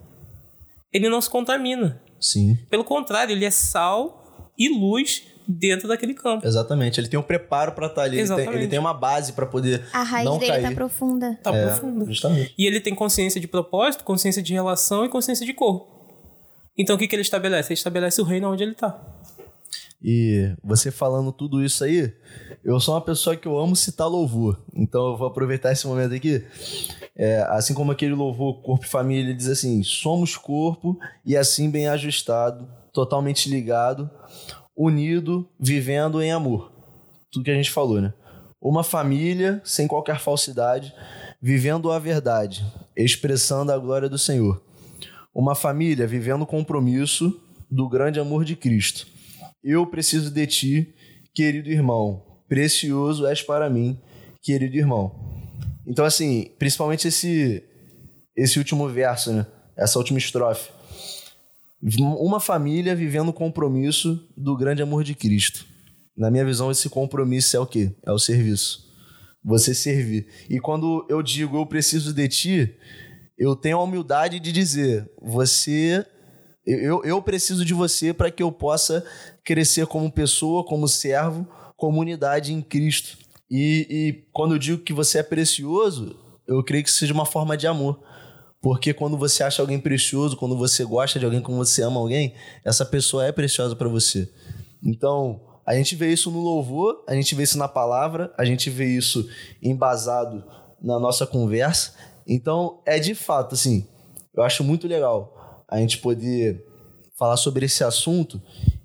Ele não se contamina. Sim, Pelo contrário, ele é sal e luz dentro daquele campo. exatamente. Ele tem um preparo pra estar ali. Ele tem, ele tem uma base pra poder A raiz não dele cair. tá profunda. Tá É, profundo. Justamente. E ele tem consciência de propósito, consciência de relação e consciência de corpo. Então o que, que ele estabelece? Ele estabelece o reino onde ele está. E você falando tudo isso aí, eu sou uma pessoa que eu amo citar louvor. Então eu vou aproveitar esse momento aqui. É, assim como aquele louvor Corpo e Família, ele diz assim: somos corpo e assim bem ajustado, totalmente ligado, unido, vivendo em amor. Tudo que a gente falou, né? Uma família sem qualquer falsidade, vivendo a verdade, expressando a glória do Senhor. Uma família vivendo o compromisso do grande amor de Cristo. Eu preciso de ti, querido irmão. Precioso és para mim, querido irmão. Então, assim, principalmente esse, esse último verso, né? Essa última estrofe. Uma família vivendo o compromisso do grande amor de Cristo. Na minha visão, esse compromisso é o quê? É o serviço. Você servir. E quando eu digo eu preciso de ti, eu tenho a humildade de dizer, você eu, eu preciso de você para que eu possa crescer como pessoa, como servo, como unidade em Cristo. E, e quando eu digo que você é precioso, eu creio que seja uma forma de amor. Porque quando você acha alguém precioso, quando você gosta de alguém, quando você ama alguém, essa pessoa é preciosa para você. Então, a gente vê isso no louvor, a gente vê isso na palavra, a gente vê isso embasado na nossa conversa. Então, é de fato, assim, eu acho muito legal a gente poder falar sobre esse assunto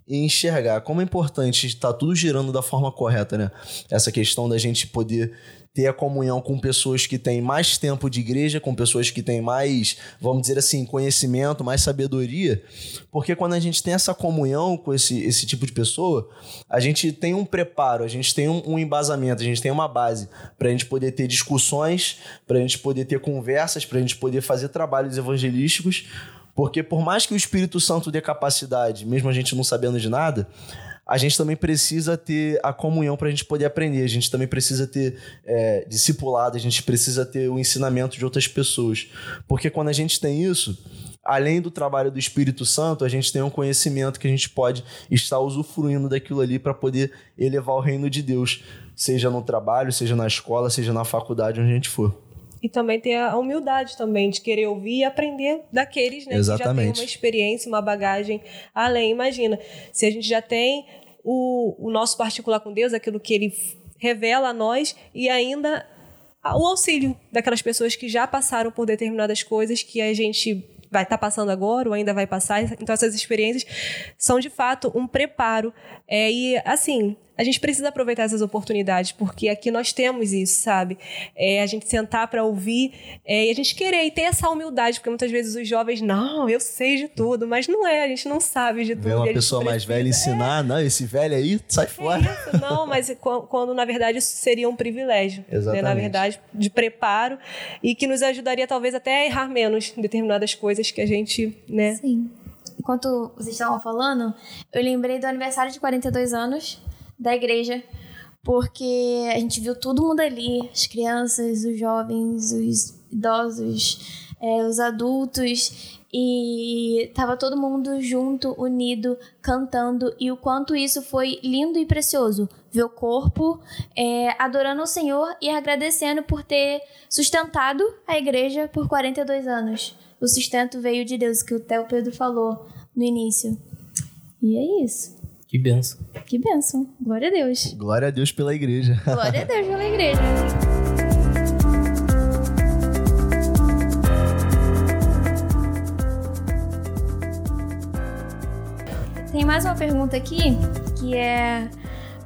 e enxergar como é importante estar tudo girando da forma correta, né? Essa questão da gente poder ter a comunhão com pessoas que têm mais tempo de igreja, com pessoas que têm mais, vamos dizer assim, conhecimento, mais sabedoria, porque quando a gente tem essa comunhão com esse, esse tipo de pessoa, a gente tem um preparo, a gente tem um, um embasamento, a gente tem uma base para a gente poder ter discussões, para a gente poder ter conversas, para a gente poder fazer trabalhos evangelísticos, porque por mais que o Espírito Santo dê capacidade, mesmo a gente não sabendo de nada, a gente também precisa ter a comunhão para a gente poder aprender. A gente também precisa ter é, discipulado, a gente precisa ter o ensinamento de outras pessoas. Porque quando a gente tem isso, além do trabalho do Espírito Santo, a gente tem um conhecimento que a gente pode estar usufruindo daquilo ali para poder elevar o reino de Deus, seja no trabalho, seja na escola, seja na faculdade, onde a gente for. E também ter a humildade também de querer ouvir e aprender daqueles né, que já Exatamente. uma experiência, uma bagagem além. Imagina, se a gente já tem o, o nosso particular com Deus, aquilo que ele revela a nós, e ainda o auxílio daquelas pessoas que já passaram por determinadas coisas que a gente vai estar tá passando agora ou ainda vai passar. Então, essas experiências são, de fato, um preparo. É, e, assim, a gente precisa aproveitar essas oportunidades, porque aqui nós temos isso, sabe? É, a gente sentar para ouvir é, e a gente querer e ter essa humildade, porque muitas vezes os jovens, não, eu sei de tudo, mas não é, a gente não sabe de tudo. Ver uma pessoa mais velha ensinar, é. não, esse velho aí, sai fora. Isso, não, mas quando, quando, na verdade isso seria um privilégio, Exatamente. Né? na verdade, de preparo e que nos ajudaria talvez até a errar menos em determinadas coisas que a gente, né? Sim. Enquanto vocês estavam falando, eu lembrei do aniversário de 42 anos da igreja, porque a gente viu todo mundo ali, as crianças, os jovens, os idosos, é, os adultos, e tava todo mundo junto, unido, cantando, e o quanto isso foi lindo e precioso. Ver o corpo é, adorando o Senhor e agradecendo por ter sustentado a igreja por 42 anos. O sustento veio de Deus, que o Theo Pedro falou no início. E é isso. Que benção. Que benção. Glória a Deus. Glória a Deus pela igreja. Glória a Deus pela igreja. Tem mais uma pergunta aqui, que é: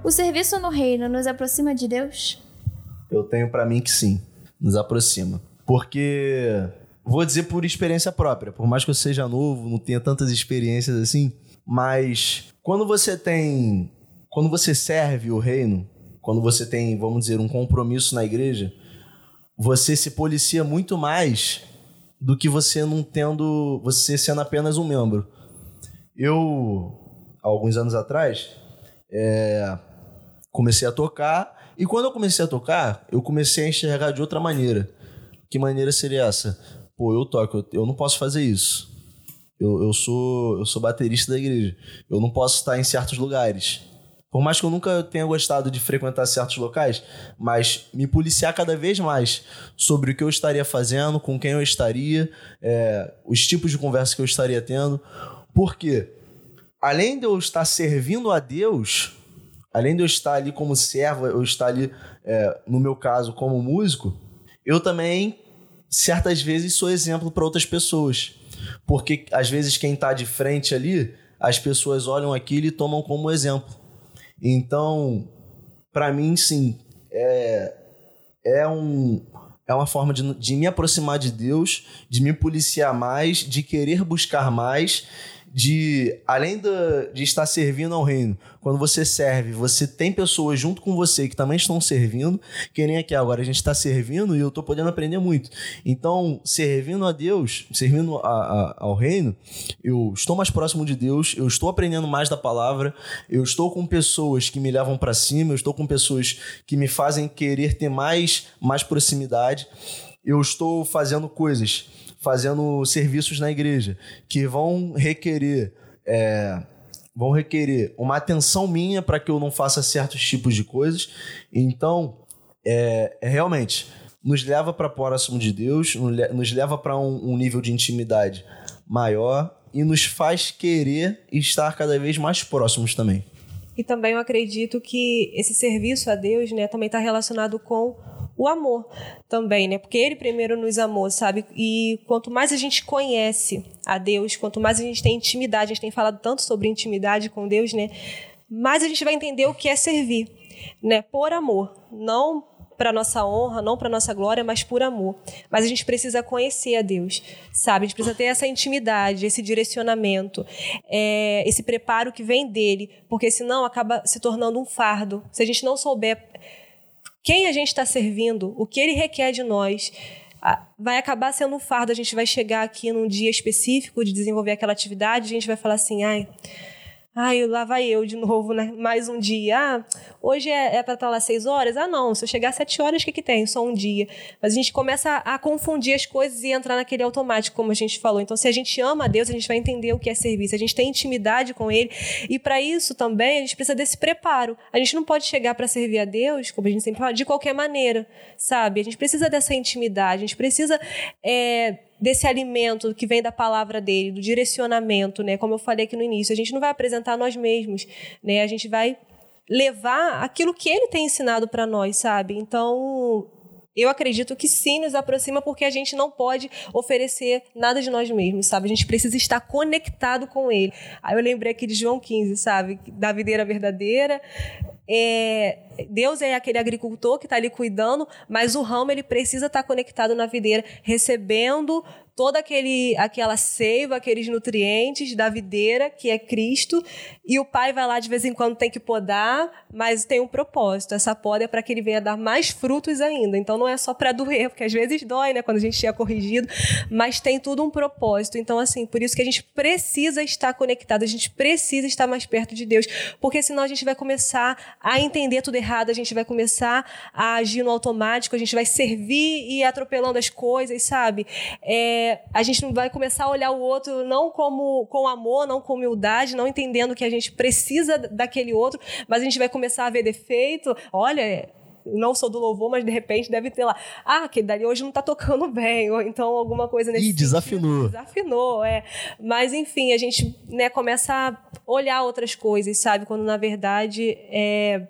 o serviço no reino nos aproxima de Deus? Eu tenho para mim que sim, nos aproxima. Porque vou dizer por experiência própria, por mais que eu seja novo, não tenha tantas experiências assim, mas quando você tem. Quando você serve o reino, quando você tem, vamos dizer, um compromisso na igreja, você se policia muito mais do que você não tendo. você sendo apenas um membro. Eu, alguns anos atrás, é, comecei a tocar, e quando eu comecei a tocar, eu comecei a enxergar de outra maneira. Que maneira seria essa? Pô, eu toco, eu, eu não posso fazer isso. Eu, eu, sou, eu sou baterista da igreja. Eu não posso estar em certos lugares. Por mais que eu nunca tenha gostado de frequentar certos locais, mas me policiar cada vez mais sobre o que eu estaria fazendo, com quem eu estaria, é, os tipos de conversa que eu estaria tendo. Porque, além de eu estar servindo a Deus, além de eu estar ali como servo, eu estar ali, é, no meu caso, como músico, eu também, certas vezes, sou exemplo para outras pessoas. Porque às vezes quem está de frente ali, as pessoas olham aquilo e tomam como exemplo. Então, para mim, sim, é, é, um, é uma forma de, de me aproximar de Deus, de me policiar mais, de querer buscar mais de além de, estar servindo ao reino, quando você serve, você tem pessoas junto com você que também estão servindo, que nem aqui agora a gente está servindo e eu estou podendo aprender muito. Então, servindo a Deus, servindo a, a, ao reino, eu estou mais próximo de Deus, eu estou aprendendo mais da palavra, eu estou com pessoas que me levam para cima, eu estou com pessoas que me fazem querer ter mais, mais proximidade, eu estou fazendo coisas fazendo serviços na igreja que vão requerer é, vão requerer uma atenção minha para que eu não faça certos tipos de coisas. Então, é, é realmente nos leva para próximo de Deus, nos leva para um, um nível de intimidade maior e nos faz querer estar cada vez mais próximos também. E também eu acredito que esse serviço a Deus, né, também está relacionado com o amor também, né? Porque ele primeiro nos amou, sabe? E quanto mais a gente conhece a Deus, quanto mais a gente tem intimidade, a gente tem falado tanto sobre intimidade com Deus, né? Mais a gente vai entender o que é servir, né? Por amor, não para nossa honra, não para nossa glória, mas por amor. Mas a gente precisa conhecer a Deus, sabe? A gente precisa ter essa intimidade, esse direcionamento, é, esse preparo que vem dele, porque senão acaba se tornando um fardo. Se a gente não souber quem a gente está servindo, o que ele requer de nós, vai acabar sendo um fardo. A gente vai chegar aqui num dia específico de desenvolver aquela atividade, a gente vai falar assim, ai Ai, lá vai eu de novo, né? Mais um dia. Ah, hoje é, é para estar lá seis horas? Ah, não. Se eu chegar às sete horas, o que, que tem? Só um dia. Mas a gente começa a, a, confundir as coisas e entrar naquele automático, como a gente falou. Então, se a gente ama a Deus, a gente vai entender o que é serviço. A gente tem intimidade com Ele. E para isso também, a gente precisa desse preparo. A gente não pode chegar para servir a Deus, como a gente sempre fala, de qualquer maneira, sabe? A gente precisa dessa intimidade. A gente precisa. É, desse alimento que vem da palavra dele, do direcionamento, né? Como eu falei aqui no início, a gente não vai apresentar nós mesmos, né? A gente vai levar aquilo que ele tem ensinado para nós, sabe? Então, eu acredito que sim nos aproxima porque a gente não pode oferecer nada de nós mesmos, sabe? A gente precisa estar conectado com ele. Aí eu lembrei aqui de João 15, sabe? Da videira verdadeira. É, Deus é aquele agricultor que está ali cuidando, mas o ramo ele precisa estar conectado na videira, recebendo toda aquele, aquela seiva, aqueles nutrientes da videira, que é Cristo, e o pai vai lá de vez em quando tem que podar, mas tem um propósito. Essa poda é para que ele venha dar mais frutos ainda. Então não é só para doer, porque às vezes dói, né, quando a gente é corrigido, mas tem tudo um propósito. Então assim, por isso que a gente precisa estar conectado, a gente precisa estar mais perto de Deus, porque senão a gente vai começar a entender tudo errado, a gente vai começar a agir no automático, a gente vai servir e ir atropelando as coisas, sabe? É, a gente vai começar a olhar o outro não como com amor, não com humildade, não entendendo que a gente precisa daquele outro, mas a gente vai começar a ver defeito. Olha, não sou do louvor, mas de repente deve ter lá. Ah, aquele dali hoje não tá tocando bem, ou então alguma coisa nesse Ih, desafinou. Sentido. Desafinou, é. Mas enfim, a gente né, começa a olhar outras coisas, sabe? Quando na verdade é,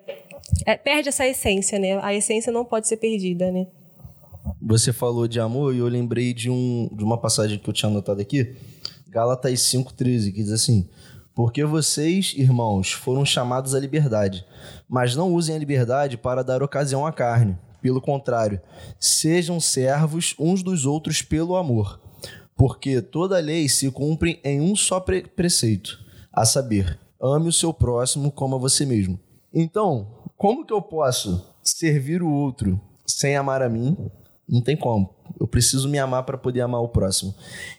é, perde essa essência, né? A essência não pode ser perdida, né? Você falou de amor e eu lembrei de, um, de uma passagem que eu tinha anotado aqui. Gálatas 5,13, que diz assim: Porque vocês, irmãos, foram chamados à liberdade, mas não usem a liberdade para dar ocasião à carne. Pelo contrário, sejam servos uns dos outros pelo amor. Porque toda lei se cumpre em um só pre preceito, a saber, ame o seu próximo como a você mesmo. Então, como que eu posso servir o outro sem amar a mim? Não tem como. Eu preciso me amar para poder amar o próximo.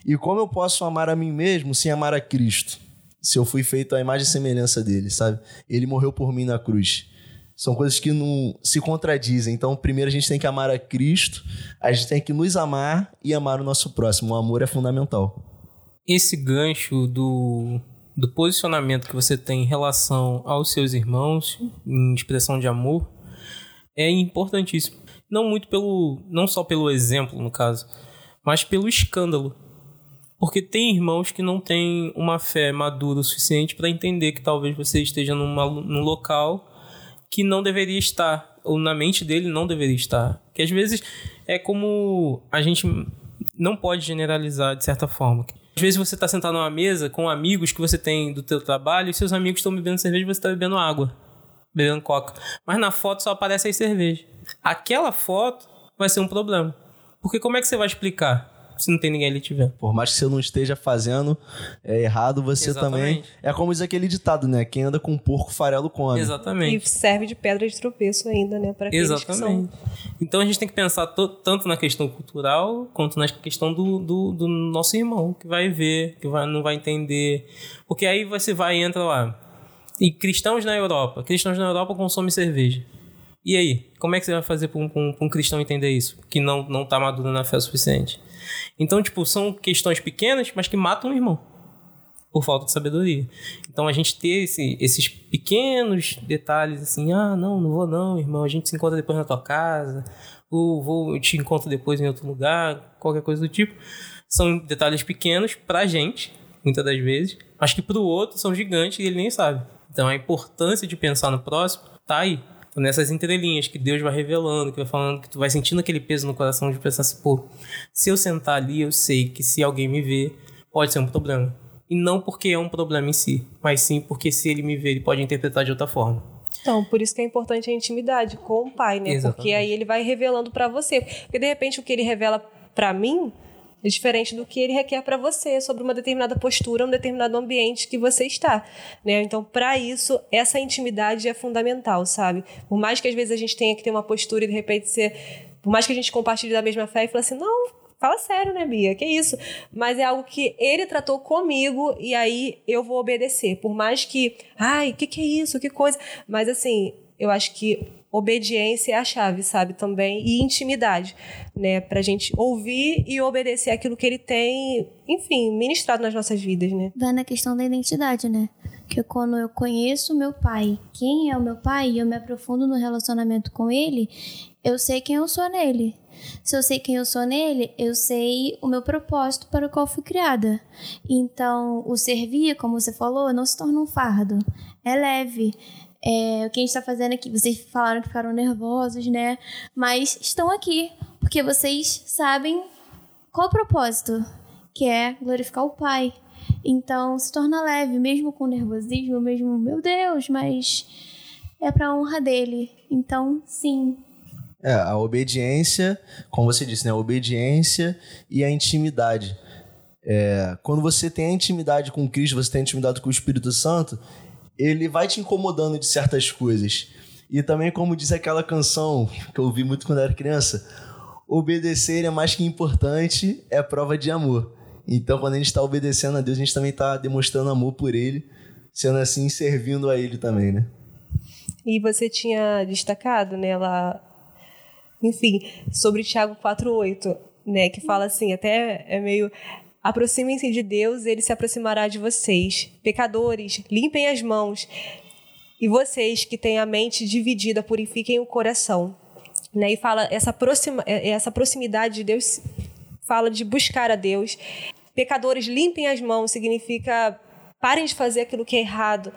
E como eu posso amar a mim mesmo sem amar a Cristo? Se eu fui feito à imagem e semelhança dele, sabe? Ele morreu por mim na cruz. São coisas que não se contradizem. Então, primeiro a gente tem que amar a Cristo, a gente tem que nos amar e amar o nosso próximo. O amor é fundamental. Esse gancho do, do posicionamento que você tem em relação aos seus irmãos, em expressão de amor, é importantíssimo. Não muito pelo. não só pelo exemplo, no caso, mas pelo escândalo. Porque tem irmãos que não têm uma fé madura o suficiente para entender que talvez você esteja numa, num local que não deveria estar, ou na mente dele não deveria estar. Que às vezes é como a gente não pode generalizar de certa forma. Às vezes você está sentado numa mesa com amigos que você tem do teu trabalho e seus amigos estão bebendo cerveja e você está bebendo água, bebendo coca. Mas na foto só aparece aí cerveja. Aquela foto vai ser um problema. Porque como é que você vai explicar? se não tem ninguém ali te vendo. Por mais que você não esteja fazendo é, errado, você Exatamente. também. É como diz aquele ditado, né? Quem anda com um porco, farelo come. Exatamente. E serve de pedra de tropeço ainda, né? Para aqueles que são Exatamente. Então a gente tem que pensar to- tanto na questão cultural quanto na questão do, do, do nosso irmão, que vai ver, que vai, não vai entender. Porque aí você vai e entra lá. E cristãos na Europa. Cristãos na Europa consomem cerveja. E aí? Como é que você vai fazer para um, um- um cristão entender isso? Que não, não tá maduro na fé o suficiente. Então, tipo, são questões pequenas, mas que matam o irmão. Por falta de sabedoria. Então a gente ter esse- esses pequenos detalhes assim, ah, não, não vou não, irmão, a gente se encontra depois na tua casa, ou vou, eu te encontro depois em outro lugar, qualquer coisa do tipo. São detalhes pequenos pra gente, muitas das vezes, mas que pro outro são gigantes e ele nem sabe. Então a importância de pensar no próximo tá aí. Tá Nessas entrelinhas que Deus vai revelando, que vai falando, que tu vai sentindo aquele peso no coração de pensar assim, pô, se eu sentar ali, eu sei que se alguém me ver, pode ser um problema. E não porque é um problema em si, mas sim porque se ele me ver, ele pode interpretar de outra forma. Então, por isso que é importante a intimidade com o pai, né? Exatamente. Porque aí ele vai revelando pra você. Porque de repente o que ele revela pra mim é diferente do que ele requer pra você sobre uma determinada postura, um determinado ambiente que você está, né? Então, pra isso, essa intimidade é fundamental, sabe? Por mais que às vezes a gente tenha que ter uma postura e de repente ser, por mais que a gente compartilhe da mesma fé e fale assim, não, Fala sério, né, Bia? Que isso? Mas é algo que ele tratou comigo e aí eu vou obedecer. Por mais que, ai, que, que é isso? Que coisa. Mas assim, eu acho que obediência é a chave, sabe? Também. E intimidade, né? Pra gente ouvir e obedecer aquilo que ele tem, enfim, ministrado nas nossas vidas, né? Vai na questão da identidade, né? Que quando eu conheço meu pai, quem é o meu pai, e eu me aprofundo no relacionamento com ele, eu sei quem eu sou nele. Se eu sei quem eu sou nele, eu sei o meu propósito para o qual fui criada. Então, o servir, como você falou, não se torna um fardo. É leve. É, o que a gente está fazendo aqui. Vocês falaram que ficaram nervosos, né? Mas estão aqui porque vocês sabem qual o propósito, que é glorificar o Pai. Então se torna leve, mesmo com nervosismo, mesmo, meu Deus, mas é para honra dele. Então, sim. É, a obediência, como você disse, né? A obediência e a intimidade. É, quando você tem a intimidade com Cristo, você tem a intimidade com o Espírito Santo, ele vai te incomodando de certas coisas. E também, como diz aquela canção que eu ouvi muito quando era criança, obedecer é mais que importante, é prova de amor. Então, quando a gente está obedecendo a Deus, a gente também está demonstrando amor por Ele, sendo assim, servindo a Ele também, né? E você tinha destacado, né, lá, enfim, sobre Tiago 4,8, né, que fala assim, até é meio. Aproximem-se de Deus, ele se aproximará de vocês. Pecadores, limpem as mãos. E vocês que têm a mente dividida, purifiquem o coração. Né? E fala essa, proxima, essa proximidade de Deus fala de buscar a Deus. Pecadores, limpem as mãos significa parem de fazer aquilo que é errado.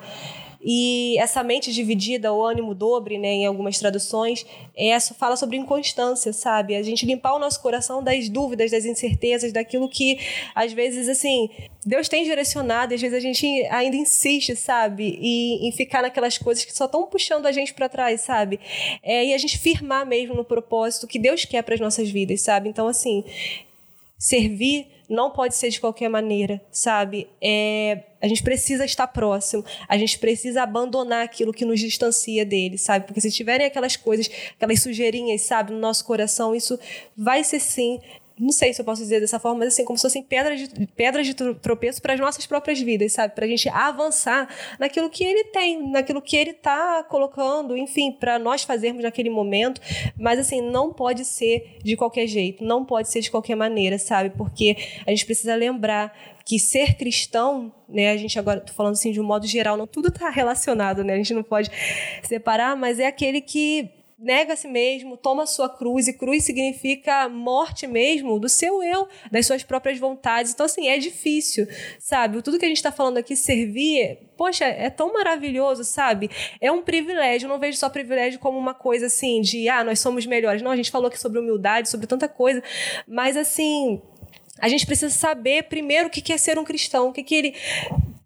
E essa mente dividida, o ânimo dobre, né, em algumas traduções, é, fala sobre inconstância, sabe? A gente limpar o nosso coração das dúvidas, das incertezas, daquilo que, às vezes, assim, Deus tem direcionado, e às vezes a gente ainda insiste, sabe? E, em ficar naquelas coisas que só estão puxando a gente para trás, sabe? É, e a gente firmar mesmo no propósito que Deus quer para as nossas vidas, sabe? Então, assim, servir não pode ser de qualquer maneira, sabe? É, a gente precisa estar próximo, a gente precisa abandonar aquilo que nos distancia dele, sabe? Porque se tiverem aquelas coisas, aquelas sujeirinhas, sabe, no nosso coração, isso vai ser sim não sei se eu posso dizer dessa forma, mas assim, como se fossem pedras de, pedras de tropeço para as nossas próprias vidas, sabe? Para a gente avançar naquilo que ele tem, naquilo que ele está colocando, enfim, para nós fazermos naquele momento. Mas assim, não pode ser de qualquer jeito, não pode ser de qualquer maneira, sabe? Porque a gente precisa lembrar que ser cristão, né, a gente agora tô falando assim de um modo geral, não tudo está relacionado, né? A gente não pode separar, mas é aquele que nega a si mesmo, toma a sua cruz, e cruz significa morte mesmo do seu eu, das suas próprias vontades. Então, assim, é difícil, sabe? Tudo que a gente está falando aqui, servir, poxa, é tão maravilhoso, sabe? É um privilégio. Eu não vejo só privilégio como uma coisa assim de, ah, nós somos melhores. Não, a gente falou aqui sobre humildade, sobre tanta coisa, mas assim. A gente precisa saber primeiro o que é ser um cristão, o que, que ele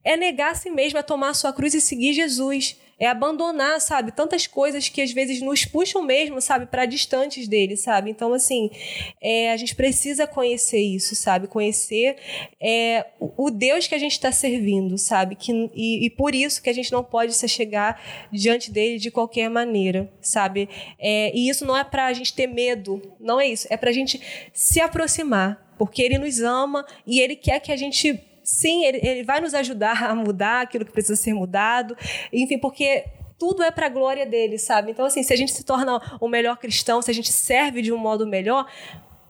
é negar a si mesmo, é tomar a sua cruz e seguir Jesus é abandonar, sabe, tantas coisas que às vezes nos puxam mesmo, sabe, para distantes dele, sabe? Então, assim, é, a gente precisa conhecer isso, sabe? Conhecer é, o Deus que a gente está servindo, sabe? Que, e, e, por isso que a gente não pode se chegar diante dele de qualquer maneira, sabe? É, e isso não é para a gente ter medo, não é isso. É para a gente se aproximar, porque ele nos ama e ele quer que a gente sim, ele, ele vai nos ajudar a mudar aquilo que precisa ser mudado, enfim, porque tudo é para a glória dele, sabe? Então, assim, se a gente se torna o melhor cristão, se a gente serve de um modo melhor,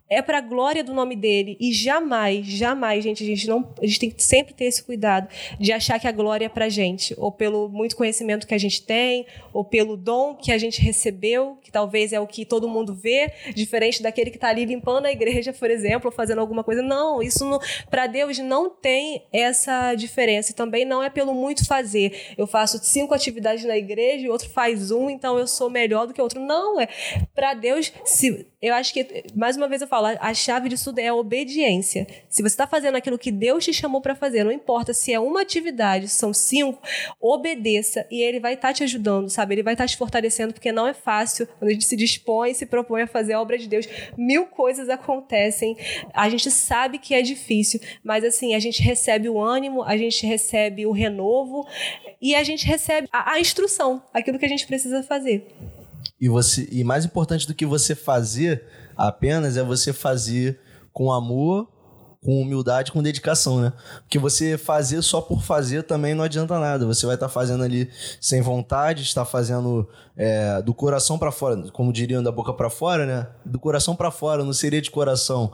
é para a glória do nome dele e jamais, jamais, gente, a gente não, a gente tem que sempre ter esse cuidado de achar que a glória é para gente, ou pelo muito conhecimento que a gente tem, ou pelo dom que a gente recebeu, que talvez é o que todo mundo vê, diferente daquele que está ali limpando a igreja, por exemplo, ou fazendo alguma coisa. Não, isso para Deus não tem essa diferença. E também não é pelo muito fazer. Eu faço cinco atividades na igreja e outro faz um, então eu sou melhor do que o outro. Não, é para Deus se eu acho que, mais uma vez eu falo, a chave disso tudo é a obediência. Se você está fazendo aquilo que Deus te chamou para fazer, não importa se é uma atividade, são cinco, obedeça e Ele vai estar tá te ajudando, sabe? Ele vai estar tá te fortalecendo, porque não é fácil. Quando a gente se dispõe e se propõe a fazer a obra de Deus, mil coisas acontecem. A gente sabe que é difícil, mas assim, a gente recebe o ânimo, a gente recebe o renovo e a gente recebe a, a instrução, aquilo que a gente precisa fazer. E, você, e mais importante do que você fazer apenas é você fazer com amor, com humildade, com dedicação, né? Porque você fazer só por fazer também não adianta nada. Você vai estar tá fazendo ali sem vontade, está fazendo é, do coração para fora, como diriam da boca para fora, né? Do coração para fora, não seria de coração.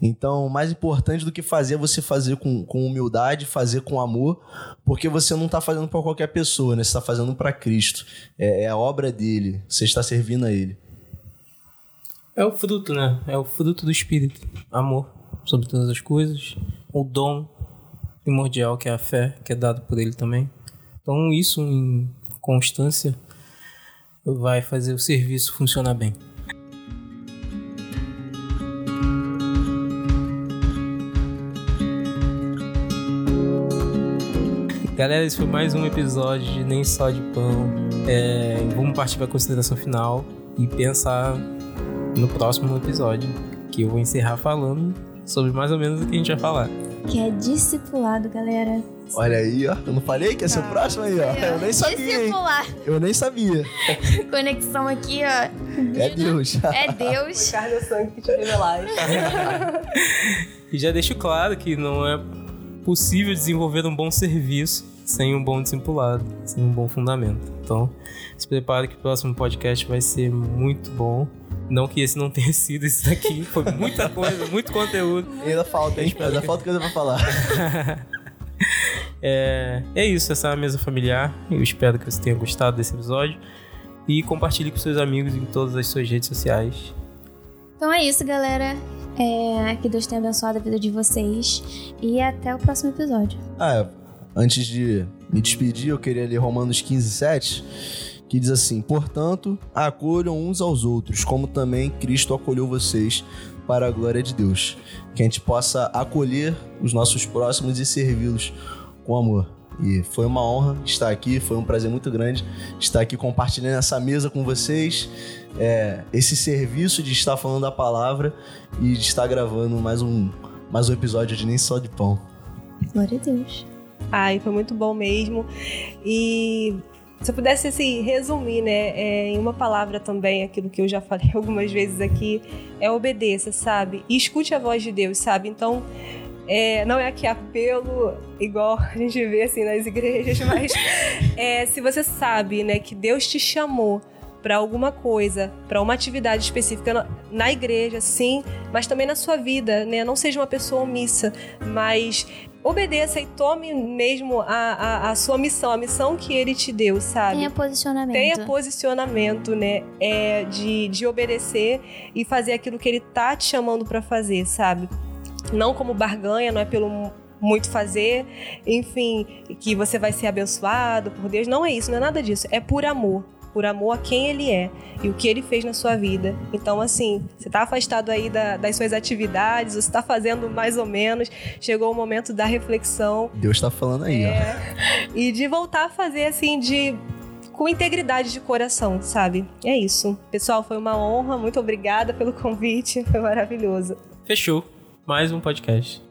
Então, mais importante do que fazer é você fazer com, com humildade, fazer com amor, porque você não está fazendo para qualquer pessoa, né? Você está fazendo para Cristo. É, é a obra dele. Você está servindo a Ele. É o fruto, né? É o fruto do Espírito. Amor sobre todas as coisas, o dom primordial que é a fé, que é dado por ele também. Então isso em constância, vai fazer o serviço funcionar bem. Galera, esse foi mais um episódio de Nem Só de Pão. É, vamos partir para a consideração final e pensar no próximo episódio, que eu vou encerrar falando sobre mais ou menos o que a gente vai falar. Que é discipulado, galera. Olha aí, ó. Eu não falei que ia ser o próximo aí, ó. Eu nem sabia, hein? Discipular. Eu nem sabia. Conexão aqui, ó. É Deus. É Deus. Carne e sangue que te revelar. E já deixo claro que não é possível desenvolver um bom serviço sem um bom discipulado, sem um bom fundamento. Então, se prepare que o próximo podcast vai ser muito bom. Não que esse não tenha sido isso daqui, foi muita coisa, muito conteúdo. E ainda falta, hein? Ainda falta coisa pra falar. É, é isso, essa é a mesa familiar. Eu espero que você tenha gostado desse episódio. E compartilhe com seus amigos em todas as suas redes sociais. Então é isso, galera. É, que Deus tenha abençoado a vida de vocês. E até o próximo episódio. Ah, antes de me despedir, eu queria ler Romanos 15, 7, que diz assim: Portanto, acolham uns aos outros, como também Cristo acolheu vocês para a glória de Deus. Que a gente possa acolher os nossos próximos e servi-los com amor. E foi uma honra estar aqui, foi um prazer muito grande estar aqui compartilhando essa mesa com vocês, é, esse serviço de estar falando a palavra e de estar gravando mais um, mais um episódio de Nem Só de Pão. Glória a Deus. Ai, foi muito bom mesmo. E se eu pudesse assim, resumir, né, é, em uma palavra também, aquilo que eu já falei algumas vezes aqui, é obedeça, sabe? E escute a voz de Deus, sabe? Então, é, não é aqui apelo igual a gente vê assim nas igrejas, mas é, se você sabe, né, que Deus te chamou para alguma coisa, para uma atividade específica na, na igreja, sim, mas também na sua vida, né? Não seja uma pessoa omissa, mas obedeça e tome mesmo a, a, a sua missão, a missão que ele te deu, sabe? Tenha posicionamento. Tenha posicionamento, né? É, de, de obedecer e fazer aquilo que ele tá te chamando para fazer, sabe? Não como barganha, não é pelo muito fazer, enfim, que você vai ser abençoado por Deus. Não é isso, não é nada disso. É por amor. Por amor a quem ele é e o que ele fez na sua vida. Então, assim, você tá afastado aí da- das suas atividades, você tá fazendo mais ou menos, chegou o momento da reflexão Deus tá falando aí, ó. é, e de voltar a fazer assim de com integridade de coração, sabe? É isso. Pessoal, foi uma honra. Muito obrigada pelo convite. Foi maravilhoso. Fechou. Mais um podcast.